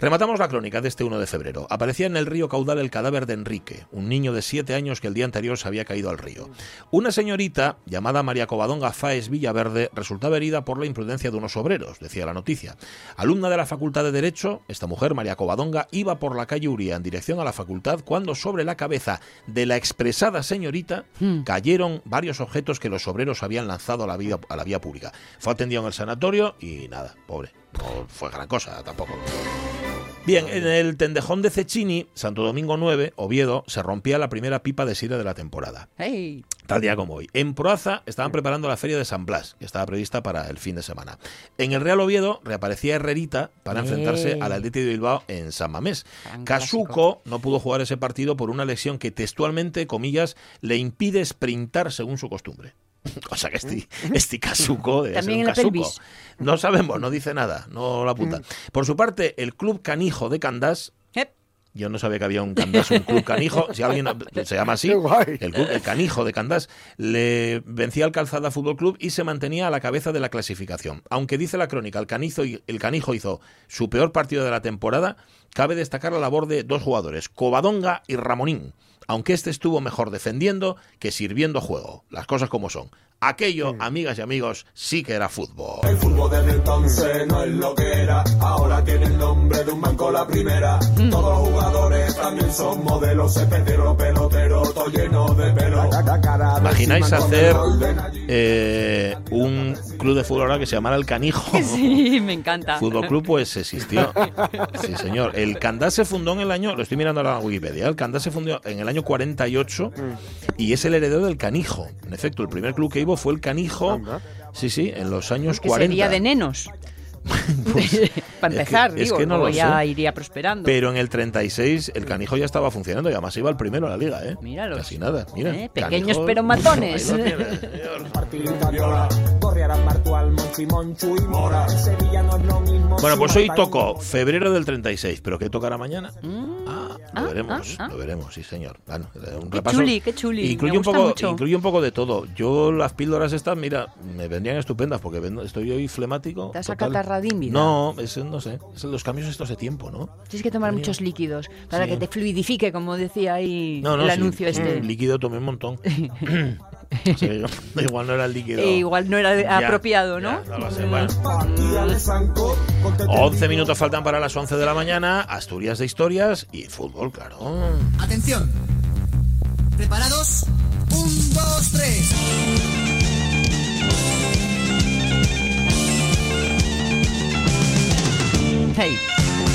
Rematamos la crónica de este 1 de febrero. Aparecía en el río caudal el cadáver de Enrique, un niño de 7 años que el día anterior se había caído al río. Una señorita llamada María Covadonga Fáez Villaverde resultaba herida por la imprudencia de unos obreros, decía la noticia. Alumna de la Facultad de Derecho, esta mujer, María Covadonga, iba por la calle Uría en dirección a la facultad cuando sobre la cabeza de la expresada señorita Hmm. cayeron varios objetos que los obreros habían lanzado a la, vía, a la vía pública. Fue atendido en el sanatorio y nada, pobre. No fue gran cosa tampoco. Bien, en el tendejón de Cecchini, Santo Domingo 9, Oviedo, se rompía la primera pipa de sidra de la temporada. ¡Hey! Tal día como hoy. En Proaza estaban preparando la feria de San Blas, que estaba prevista para el fin de semana. En el Real Oviedo reaparecía Herrerita para enfrentarse ¡Ey! al Atlético de Bilbao en San Mamés. Casuco no pudo jugar ese partido por una lesión que textualmente, comillas, le impide sprintar según su costumbre. O sea que este, este Casuco en un la Casuco. No sabemos, no dice nada, no lo apunta. Por su parte, el club canijo de Candás yo no sabía que había un Candás, un club canijo. Si alguien se llama así, el, club, el canijo de Candás, le vencía al Calzada Fútbol Club y se mantenía a la cabeza de la clasificación. Aunque dice la crónica, el, canizo, el canijo hizo su peor partido de la temporada, cabe destacar la labor de dos jugadores, Covadonga y Ramonín. Aunque este estuvo mejor defendiendo que sirviendo juego. Las cosas como son. Aquello, amigas y amigos, sí que era fútbol. El fútbol desde entonces no es lo que era. Ahora tiene el nombre de un banco la primera. Todos los jugadores también son modelos. Cepetero, pelotero, todo lleno de pelo. ¿Imagináis hacer eh, un club de fútbol ahora que se llamara el Canijo? Sí, me encanta. Fútbol Club pues existió. Sí, señor. El Candás se fundó en el año, lo estoy mirando ahora en Wikipedia, el Candás se fundó en el año 48 y es el heredero del Canijo. En efecto, el primer club que hubo fue el Canijo. Sí, sí, en los años Que 40. sería de nenos. Para empezar, es que- es digo, que no ya sé. iría prosperando. Pero en el 36 el Canijo ya estaba funcionando y además iba el primero en la liga, ¿eh? Míralos. Casi nada, mira. Eh, pequeños Canijo- pero matones. Ahí lo tienes. Bueno, pues hoy tocó febrero del 36, pero ¿qué tocará mañana? Ah, lo veremos, ah, ah. lo veremos, sí señor. Bueno, eh, un Qué repaso. chuli, qué chuli, Incluye me un poco, mucho. incluye un poco de todo. Yo las píldoras estas, mira, me vendrían estupendas porque estoy hoy flemático. ¿Te has total. No, es, no sé, es los cambios estos de tiempo, ¿no? Tienes que tomar muchos líquidos para Sí. que te fluidifique, como decía ahí No, no, el sí, anuncio este. mm, líquido tomé un montón. Sí, igual no era el líquido. E igual no era Ya, apropiado, ¿no? ya, no lo sé, bueno. 11 minutos faltan para las 11 de la mañana, Asturias de historias y fútbol, claro. Atención. ¿Preparados? Un, dos, tres. Hey.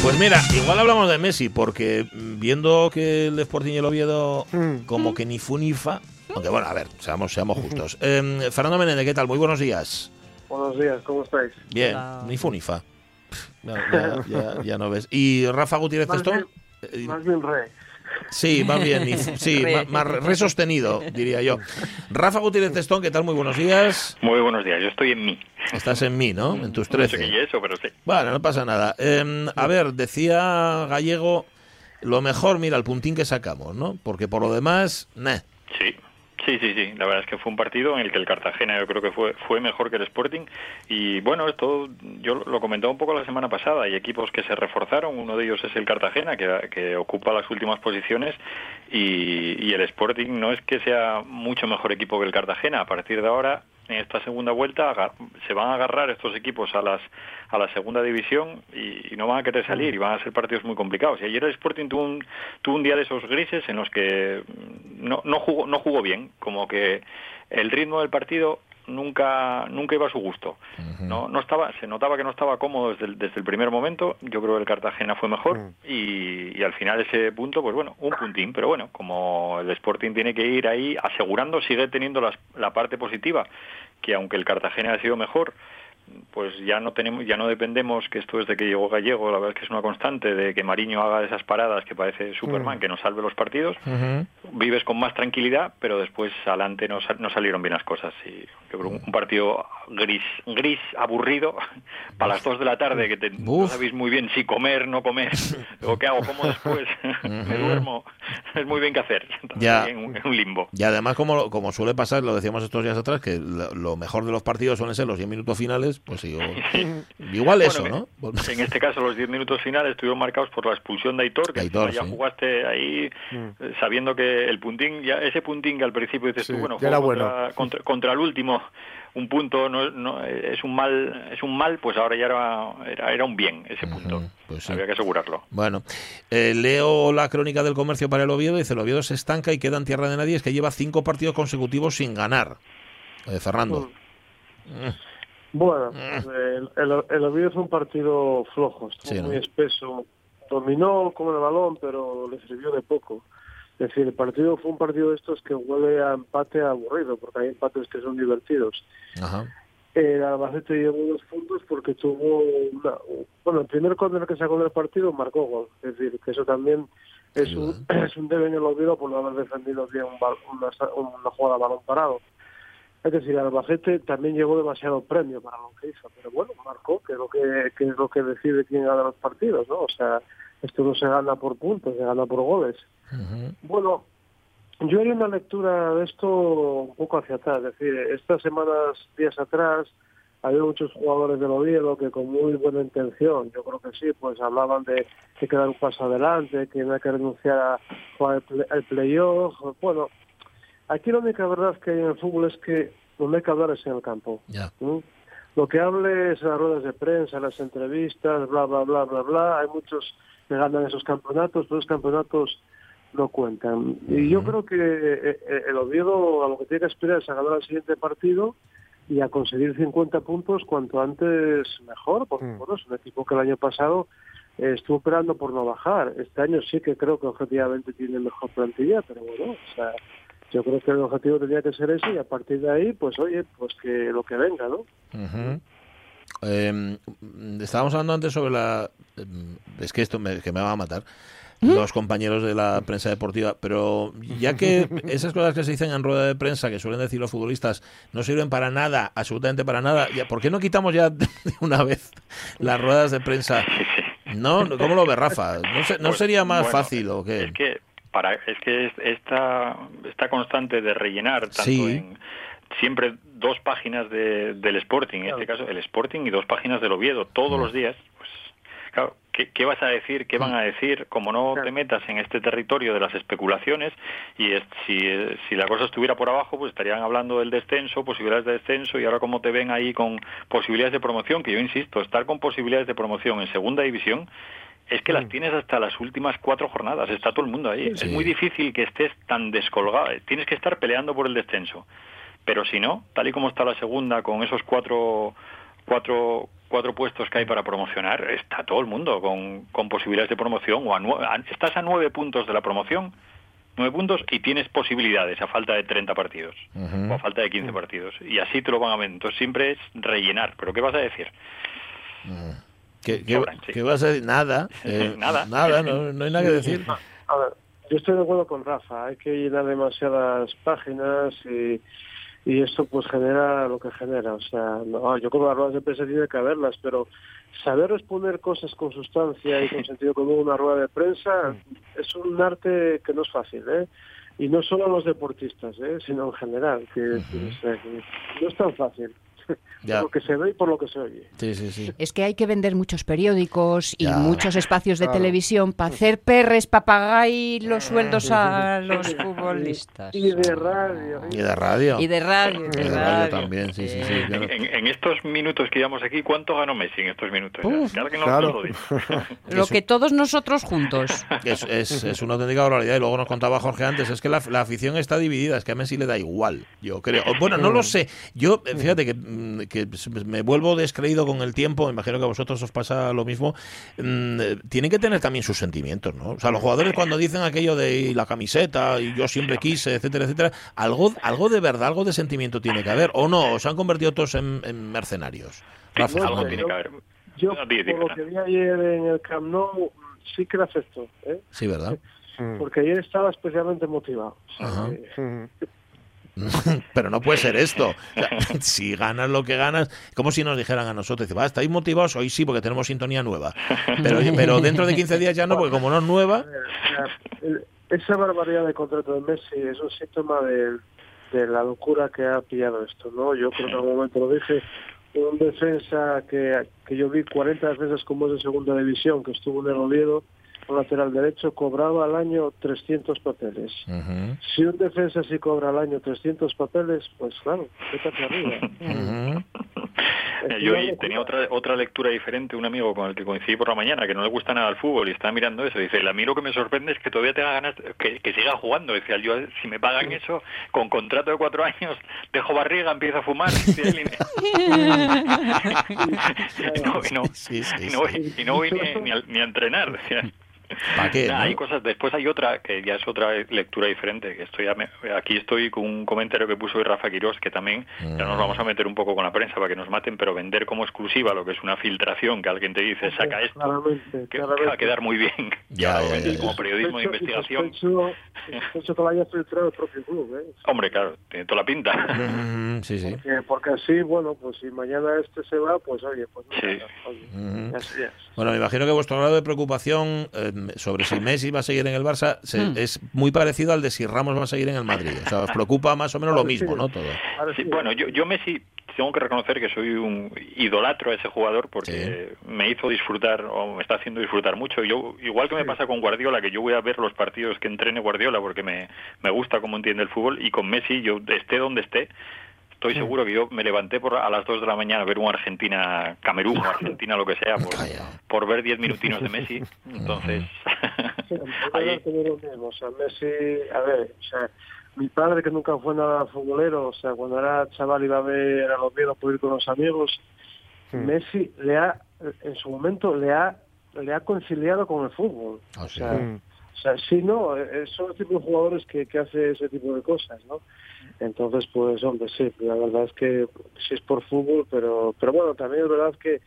Pues mira, igual hablamos de Messi, porque mm, viendo que el Sporting y el Oviedo como que ni fu ni fa, aunque bueno, a ver, seamos, seamos justos. Eh, Fernando Menéndez, ¿qué tal? Muy buenos días. Buenos días, ¿cómo estáis? Bien, ni fu ni fa. Ya, ya- ya- ya no ves. ¿Y Rafa Gutiérrez Más Testón? bien, más bien re. Sí, más bien, sí, más, más resostenido, diría yo. Rafa Gutiérrez Testón, ¿qué tal? Muy buenos días. Muy buenos días, yo estoy en mí. Estás en mí, ¿no? En tus No sé 13. qué es eso, pero sí. Bueno, no pasa nada. Eh, a ver, decía Gallego, lo mejor, mira, el puntín que sacamos, ¿no? Porque por lo demás, nah. Sí. Sí, sí, sí. La verdad es que fue un partido en el que el Cartagena yo creo que fue fue mejor que el Sporting y bueno, esto yo lo comentaba un poco la semana pasada. Hay equipos que se reforzaron. Uno de ellos es el Cartagena que, que ocupa las últimas posiciones y, y el Sporting no es que sea mucho mejor equipo que el Cartagena. A partir de ahora en esta segunda vuelta se van a agarrar estos equipos a las a la segunda división y, no van a querer salir y van a ser partidos muy complicados. Y ayer el Sporting tuvo un, tuvo un día de esos grises en los que no, no jugó no jugó bien, como que el ritmo del partido nunca nunca iba a su gusto. No no estaba se notaba que no estaba cómodo desde el, desde el primer momento. Yo creo que el Cartagena fue mejor y, y al final ese punto pues bueno, un puntín, pero bueno, como el Sporting tiene que ir ahí asegurando sigue teniendo las- la parte positiva que aunque el Cartagena ha sido mejor pues ya no tenemos ya no dependemos que esto es de que llegó Gallego la verdad es que es una constante de que Mariño haga esas paradas que parece Superman Mm. que nos salve los partidos. Vives con más tranquilidad pero después adelante no, no salieron bien las cosas. Y yo creo un partido gris gris aburrido para las 2 de la tarde que te, no sabéis muy bien si comer no comer o qué hago como después me duermo es muy bien que hacer. Ya. en un, en un limbo. Y además, como, como suele pasar, lo decíamos estos días atrás, que lo, lo mejor de los partidos suelen ser los 10 minutos finales, pues digo, igual eso, Bueno, ¿no? En este caso, los 10 minutos finales estuvieron marcados por la expulsión de Aitor, que Aitor, ya sí. jugaste ahí eh, sabiendo que el puntín, ya ese puntín que al principio dices Sí, tú, bueno, ya era contra, bueno. contra, contra el último, un punto no, no- es un mal, es un mal, pues ahora ya era, era, era un bien ese punto. Pues Había que asegurarlo. Bueno, eh, leo la crónica del comercio para el Oviedo. Dice: el Oviedo se estanca y queda en tierra de nadie. Es que lleva cinco partidos consecutivos sin ganar. Eh, Fernando. Bueno, el, el, el Oviedo es un partido flojo, estuvo Sí, ¿no? muy espeso dominó con el balón, pero le sirvió de poco. Es decir, el partido fue un partido de estos que huele a empate aburrido, porque hay empates que son divertidos. Ajá. El Albacete llevó dos puntos porque tuvo una, bueno, el primer córner que sacó del partido marcó gol. Es decir, que eso también es un, es un debe en el olvido por no haber defendido bien un una, una jugada a balón parado. Es decir, Albacete también llevó demasiado premio para lo que hizo, pero bueno, marcó, que es lo que, que es lo que decide quién gana los partidos, ¿no? O sea, esto no se gana por puntos, se gana por goles. Bueno, yo haría una lectura de esto un poco hacia atrás. Es decir, estas semanas, días atrás, había muchos jugadores del Oviedo que con muy buena intención, yo creo que sí, pues hablaban de que quedar un paso adelante, que no hay que renunciar a jugar el playoff. Bueno, aquí la única verdad que hay en el fútbol es que donde hay que hablar es en el campo. Ya. ¿Mm? Lo que hable es las ruedas de prensa, en las entrevistas, bla, bla, bla, bla, bla. Hay muchos que ganan esos campeonatos, pero los campeonatos no cuentan. Y yo creo que eh, eh, el Oviedo a lo que tiene que aspirar es a ganar el siguiente partido y a conseguir 50 puntos cuanto antes mejor, porque bueno, es un equipo que el año pasado estuvo operando por no bajar. Este año sí que creo que objetivamente tiene mejor plantilla, pero bueno, o sea, yo creo que el objetivo tendría que ser ese y a partir de ahí, pues oye, pues que lo que venga, ¿no? Eh, estábamos hablando antes sobre la... eh, Es que esto me, que me va a matar. Los compañeros de la prensa deportiva, pero ya que esas cosas que se dicen en rueda de prensa, que suelen decir los futbolistas, no sirven para nada, absolutamente para nada, ya, ¿por qué no quitamos ya de una vez las ruedas de prensa? No, ¿cómo lo ve Rafa? ¿No, se- no Pues, sería más bueno, fácil o qué? Es que para es que es- esta esta constante de rellenar tanto Sí. en siempre dos páginas de, del Sporting, en este caso el Sporting y dos páginas del Oviedo todos los días, pues claro, ¿qué, qué vas a decir? ¿Qué van a decir? Como no te metas en este territorio de las especulaciones y es- si, eh, si la cosa estuviera por abajo, pues estarían hablando del descenso, posibilidades de descenso y ahora como te ven ahí con posibilidades de promoción, que yo insisto, estar con posibilidades de promoción en segunda división es que las tienes hasta las últimas cuatro jornadas, está todo el mundo ahí. Sí. Es muy difícil que estés tan descolgado, tienes que estar peleando por el descenso. Pero si no, tal y como está la segunda, con esos cuatro, cuatro, cuatro puestos que hay para promocionar, está todo el mundo con, con posibilidades de promoción. O a a- estás a nueve puntos de la promoción, nueve puntos, y tienes posibilidades a falta de 30 partidos o a falta de 15 partidos. Y así te lo van a ver. Entonces siempre es rellenar. ¿Pero qué vas a decir? ¿Qué, qué- Sobran, sí. qué vas a decir? Nada. eh, Nada. Nada, no, no hay nada que decir. A ver, yo estoy de acuerdo con Rafa, hay que llenar demasiadas páginas y, y esto pues genera lo que genera. O sea, no, yo que las ruedas de prensa tiene que haberlas, pero saber responder cosas con sustancia y con sentido común una rueda de prensa es un arte que no es fácil, ¿eh? Y no solo a los deportistas, ¿eh? sino en general, que, que- o sea, que no es tan fácil. Ya. Por lo que se ve y por lo que se oye. Sí, sí, sí. Es que hay que vender muchos periódicos y Ya. muchos espacios de Claro. televisión para hacer perres, para pagar los sueldos a los futbolistas. Y de radio. Y de radio. Y de radio, Y de de radio radio. también, sí, sí, sí. En, en- en estos minutos que llevamos aquí, ¿cuánto ganó Messi en estos minutos? Uf, Claro que no lo que todos nosotros juntos. Es, es, es una auténtica barbaridad. Y luego nos contaba Jorge antes, es que la, la afición está dividida, es que a Messi le da igual, yo creo. Bueno, no lo sé. Yo, eh, fíjate que, mm, que me vuelvo descreído con el tiempo, imagino que a vosotros os pasa lo mismo. Mm, eh, Tienen que tener también sus sentimientos, ¿no? O sea, los jugadores cuando dicen aquello de "Y la camiseta y yo siempre quise, etcétera, etcétera, algo, algo de verdad, algo de sentimiento tiene que haber, ¿o no? ¿O se han convertido todos en, en mercenarios? Rafa, Algo tiene yo- que haber. Yo, No, por lo que vi ayer en el Camp Nou, sí que le afectó, ¿eh? Sí, ¿verdad? porque ayer estaba especialmente motivado. O sea, Ajá. que- Pero no puede ser esto. O sea, si ganas lo que ganas, como si nos dijeran a nosotros, dice, va, ¿estáis motivados? Hoy sí, porque tenemos sintonía nueva. Pero, pero dentro de 15 días ya no, porque como no es nueva, esa barbaridad de contrato de Messi es un síntoma de, de la locura que ha pillado esto, ¿no? Yo creo que en algún momento lo dije, un defensa que, que yo vi 40 defensas como es de segunda división, que estuvo en el Oviedo, lateral derecho, cobraba al año 300 papeles. Si un defensa sí cobra al año 300 papeles, pues claro, hacia arriba. Eh, Yo tenía otra otra lectura diferente, un amigo con el que coincidí por la mañana, que no le gusta nada el fútbol y está mirando eso. Dice, a mí lo que me sorprende es que todavía tenga ganas, que, que siga jugando. Decía, yo si me pagan eso, con contrato de cuatro años, dejo barriga, empiezo a fumar. y, no, y no, y no voy, y no voy ni, ni a, ni a entrenar. Decía. ¿Para qué? Nah, no? Hay cosas. Después hay otra que ya es otra lectura diferente. Que estoy aquí estoy con un comentario que puso hoy Rafa Quirós que también ya nos vamos a meter un poco con la prensa para que nos maten, pero vender como exclusiva lo que es una filtración que alguien te dice saca esto Claramente, que, que va a quedar muy bien. Ya, ya, ya, ya. como periodismo de Sospecho- investigación. Lo haya filtrado el propio club, ¿eh? Hombre, claro, tiene toda la pinta. Mm, sí, sí. Que- porque así, bueno, pues si mañana este se va, pues oye, pues Sí. oye, Ujú. así es. Bueno, me imagino que vuestro grado de preocupación eh, sobre si Messi va a seguir en el Barça se- Mm. es muy parecido al de si Ramos va a seguir en el Madrid. O sea, os preocupa más o menos lo mismo, ¿no? Todo. Sí, bueno, yo, yo Messi tengo que reconocer que soy un idolatro a ese jugador porque me hizo disfrutar o me está haciendo disfrutar mucho. Yo igual que me pasa con Guardiola, que yo voy a ver los partidos que entrene Guardiola porque me, me gusta cómo entiende el fútbol y con Messi yo esté donde esté. Estoy seguro que yo me levanté por a las 2 de la mañana a ver un Argentina, Camerún o Argentina, lo que sea, por, por ver 10 minutinos de Messi. Entonces, Ahí... lo mismo. O sea, Messi, a ver, o sea, mi padre que nunca fue nada futbolero, o sea, cuando era chaval iba a ver a los viejos por ir con los amigos, Messi le ha, en su momento, le ha, le ha conciliado con el fútbol. o sea, Mm. o sea, sí, no, eh, son el tipo de jugadores que, que hace ese tipo de cosas, ¿no? Entonces, pues, hombre, sí, la verdad es que sí es por fútbol, pero, pero bueno, también es verdad que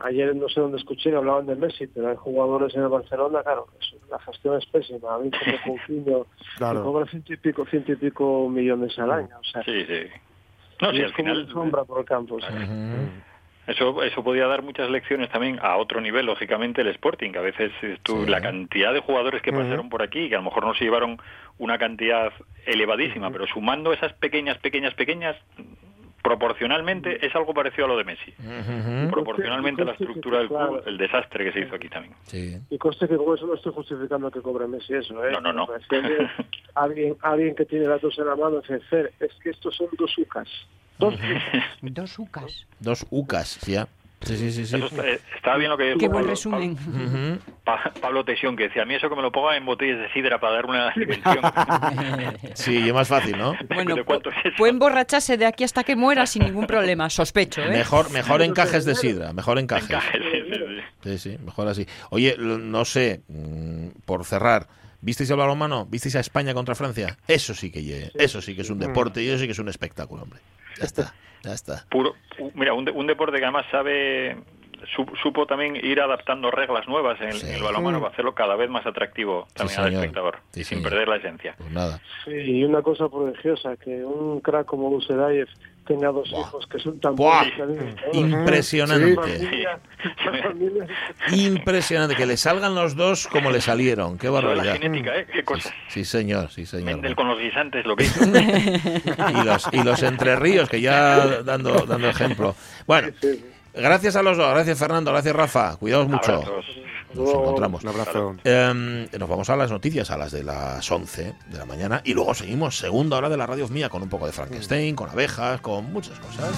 ayer no sé dónde escuché hablaban de Messi, pero hay jugadores en el Barcelona, claro, la gestión es pésima. A mí como Coutinho, Claro. cobra ciento y pico, ciento y pico millones al año, o sea, sí, sí. No, sí, es al final sombra por el campo. o sea. Eso, eso podía dar muchas lecciones también a otro nivel, lógicamente, el Sporting, que a veces tú, la cantidad de jugadores que Ujú. pasaron por aquí, que a lo mejor no se llevaron una cantidad elevadísima, pero sumando esas pequeñas, pequeñas, pequeñas, proporcionalmente es algo parecido a lo de Messi. Proporcionalmente a la estructura del club, el desastre que se hizo aquí también. Y conste que con eso no estoy justificando que cobre Messi eso, ¿eh? No, no, no. Refiero a alguien, alguien que tiene datos en la mano dice, Fer, es que estos son dos UCAS. Dos Dos UCAS. Dos UCAS, ya. Sí, sí, sí. sí. Eso está- eh, estaba bien lo que Qué buen Pablo- resumen. Ujú. Pa- Pablo Tesión, que decía, a mí eso que me lo pongan en botellas de sidra para dar una dimensión. Sí, y es más fácil, ¿no? Bueno, ¿De cuánto es eso? Puede emborracharse de aquí hasta que muera sin ningún problema, sospecho, ¿eh? Mejor, mejor encajes de sidra, mejor encajes. Encajes, sí, sí, sí. Sí, sí, mejor así. Oye, no sé, mm, por cerrar, ¿visteis el balonmano? ¿Visteis a España contra Francia? Eso sí que eso sí que es un deporte y eso sí que es un espectáculo, hombre. Ya está, ya está. Puro, mira, un, de- un deporte que además sabe su- supo también ir adaptando reglas nuevas en el, en el balonmano para hacerlo cada vez más atractivo también al señor. espectador, Sí, sin perder la esencia. Pues nada. Sí, y una cosa prodigiosa, que un crack como Lucedayev tenga dos hijos que son tan Buah. buenos. Impresionante. Familia- Impresionante que le salgan los dos como le salieron. Qué la barbaridad. genética, ¿eh? Qué cosa. Sí, señor, sí, señor. Mendel con los guisantes, lo que hizo. y los, y los entre ríos, que ya dando, dando ejemplo. Bueno, gracias a los dos, gracias Fernando, gracias Rafa, cuidaos mucho. Abrazos. Nos encontramos. Un abrazo. Em, nos vamos a las noticias, a las de las 11 de la mañana, y luego seguimos segunda hora de la radio mía con un poco de Frankenstein, con abejas, con muchas cosas.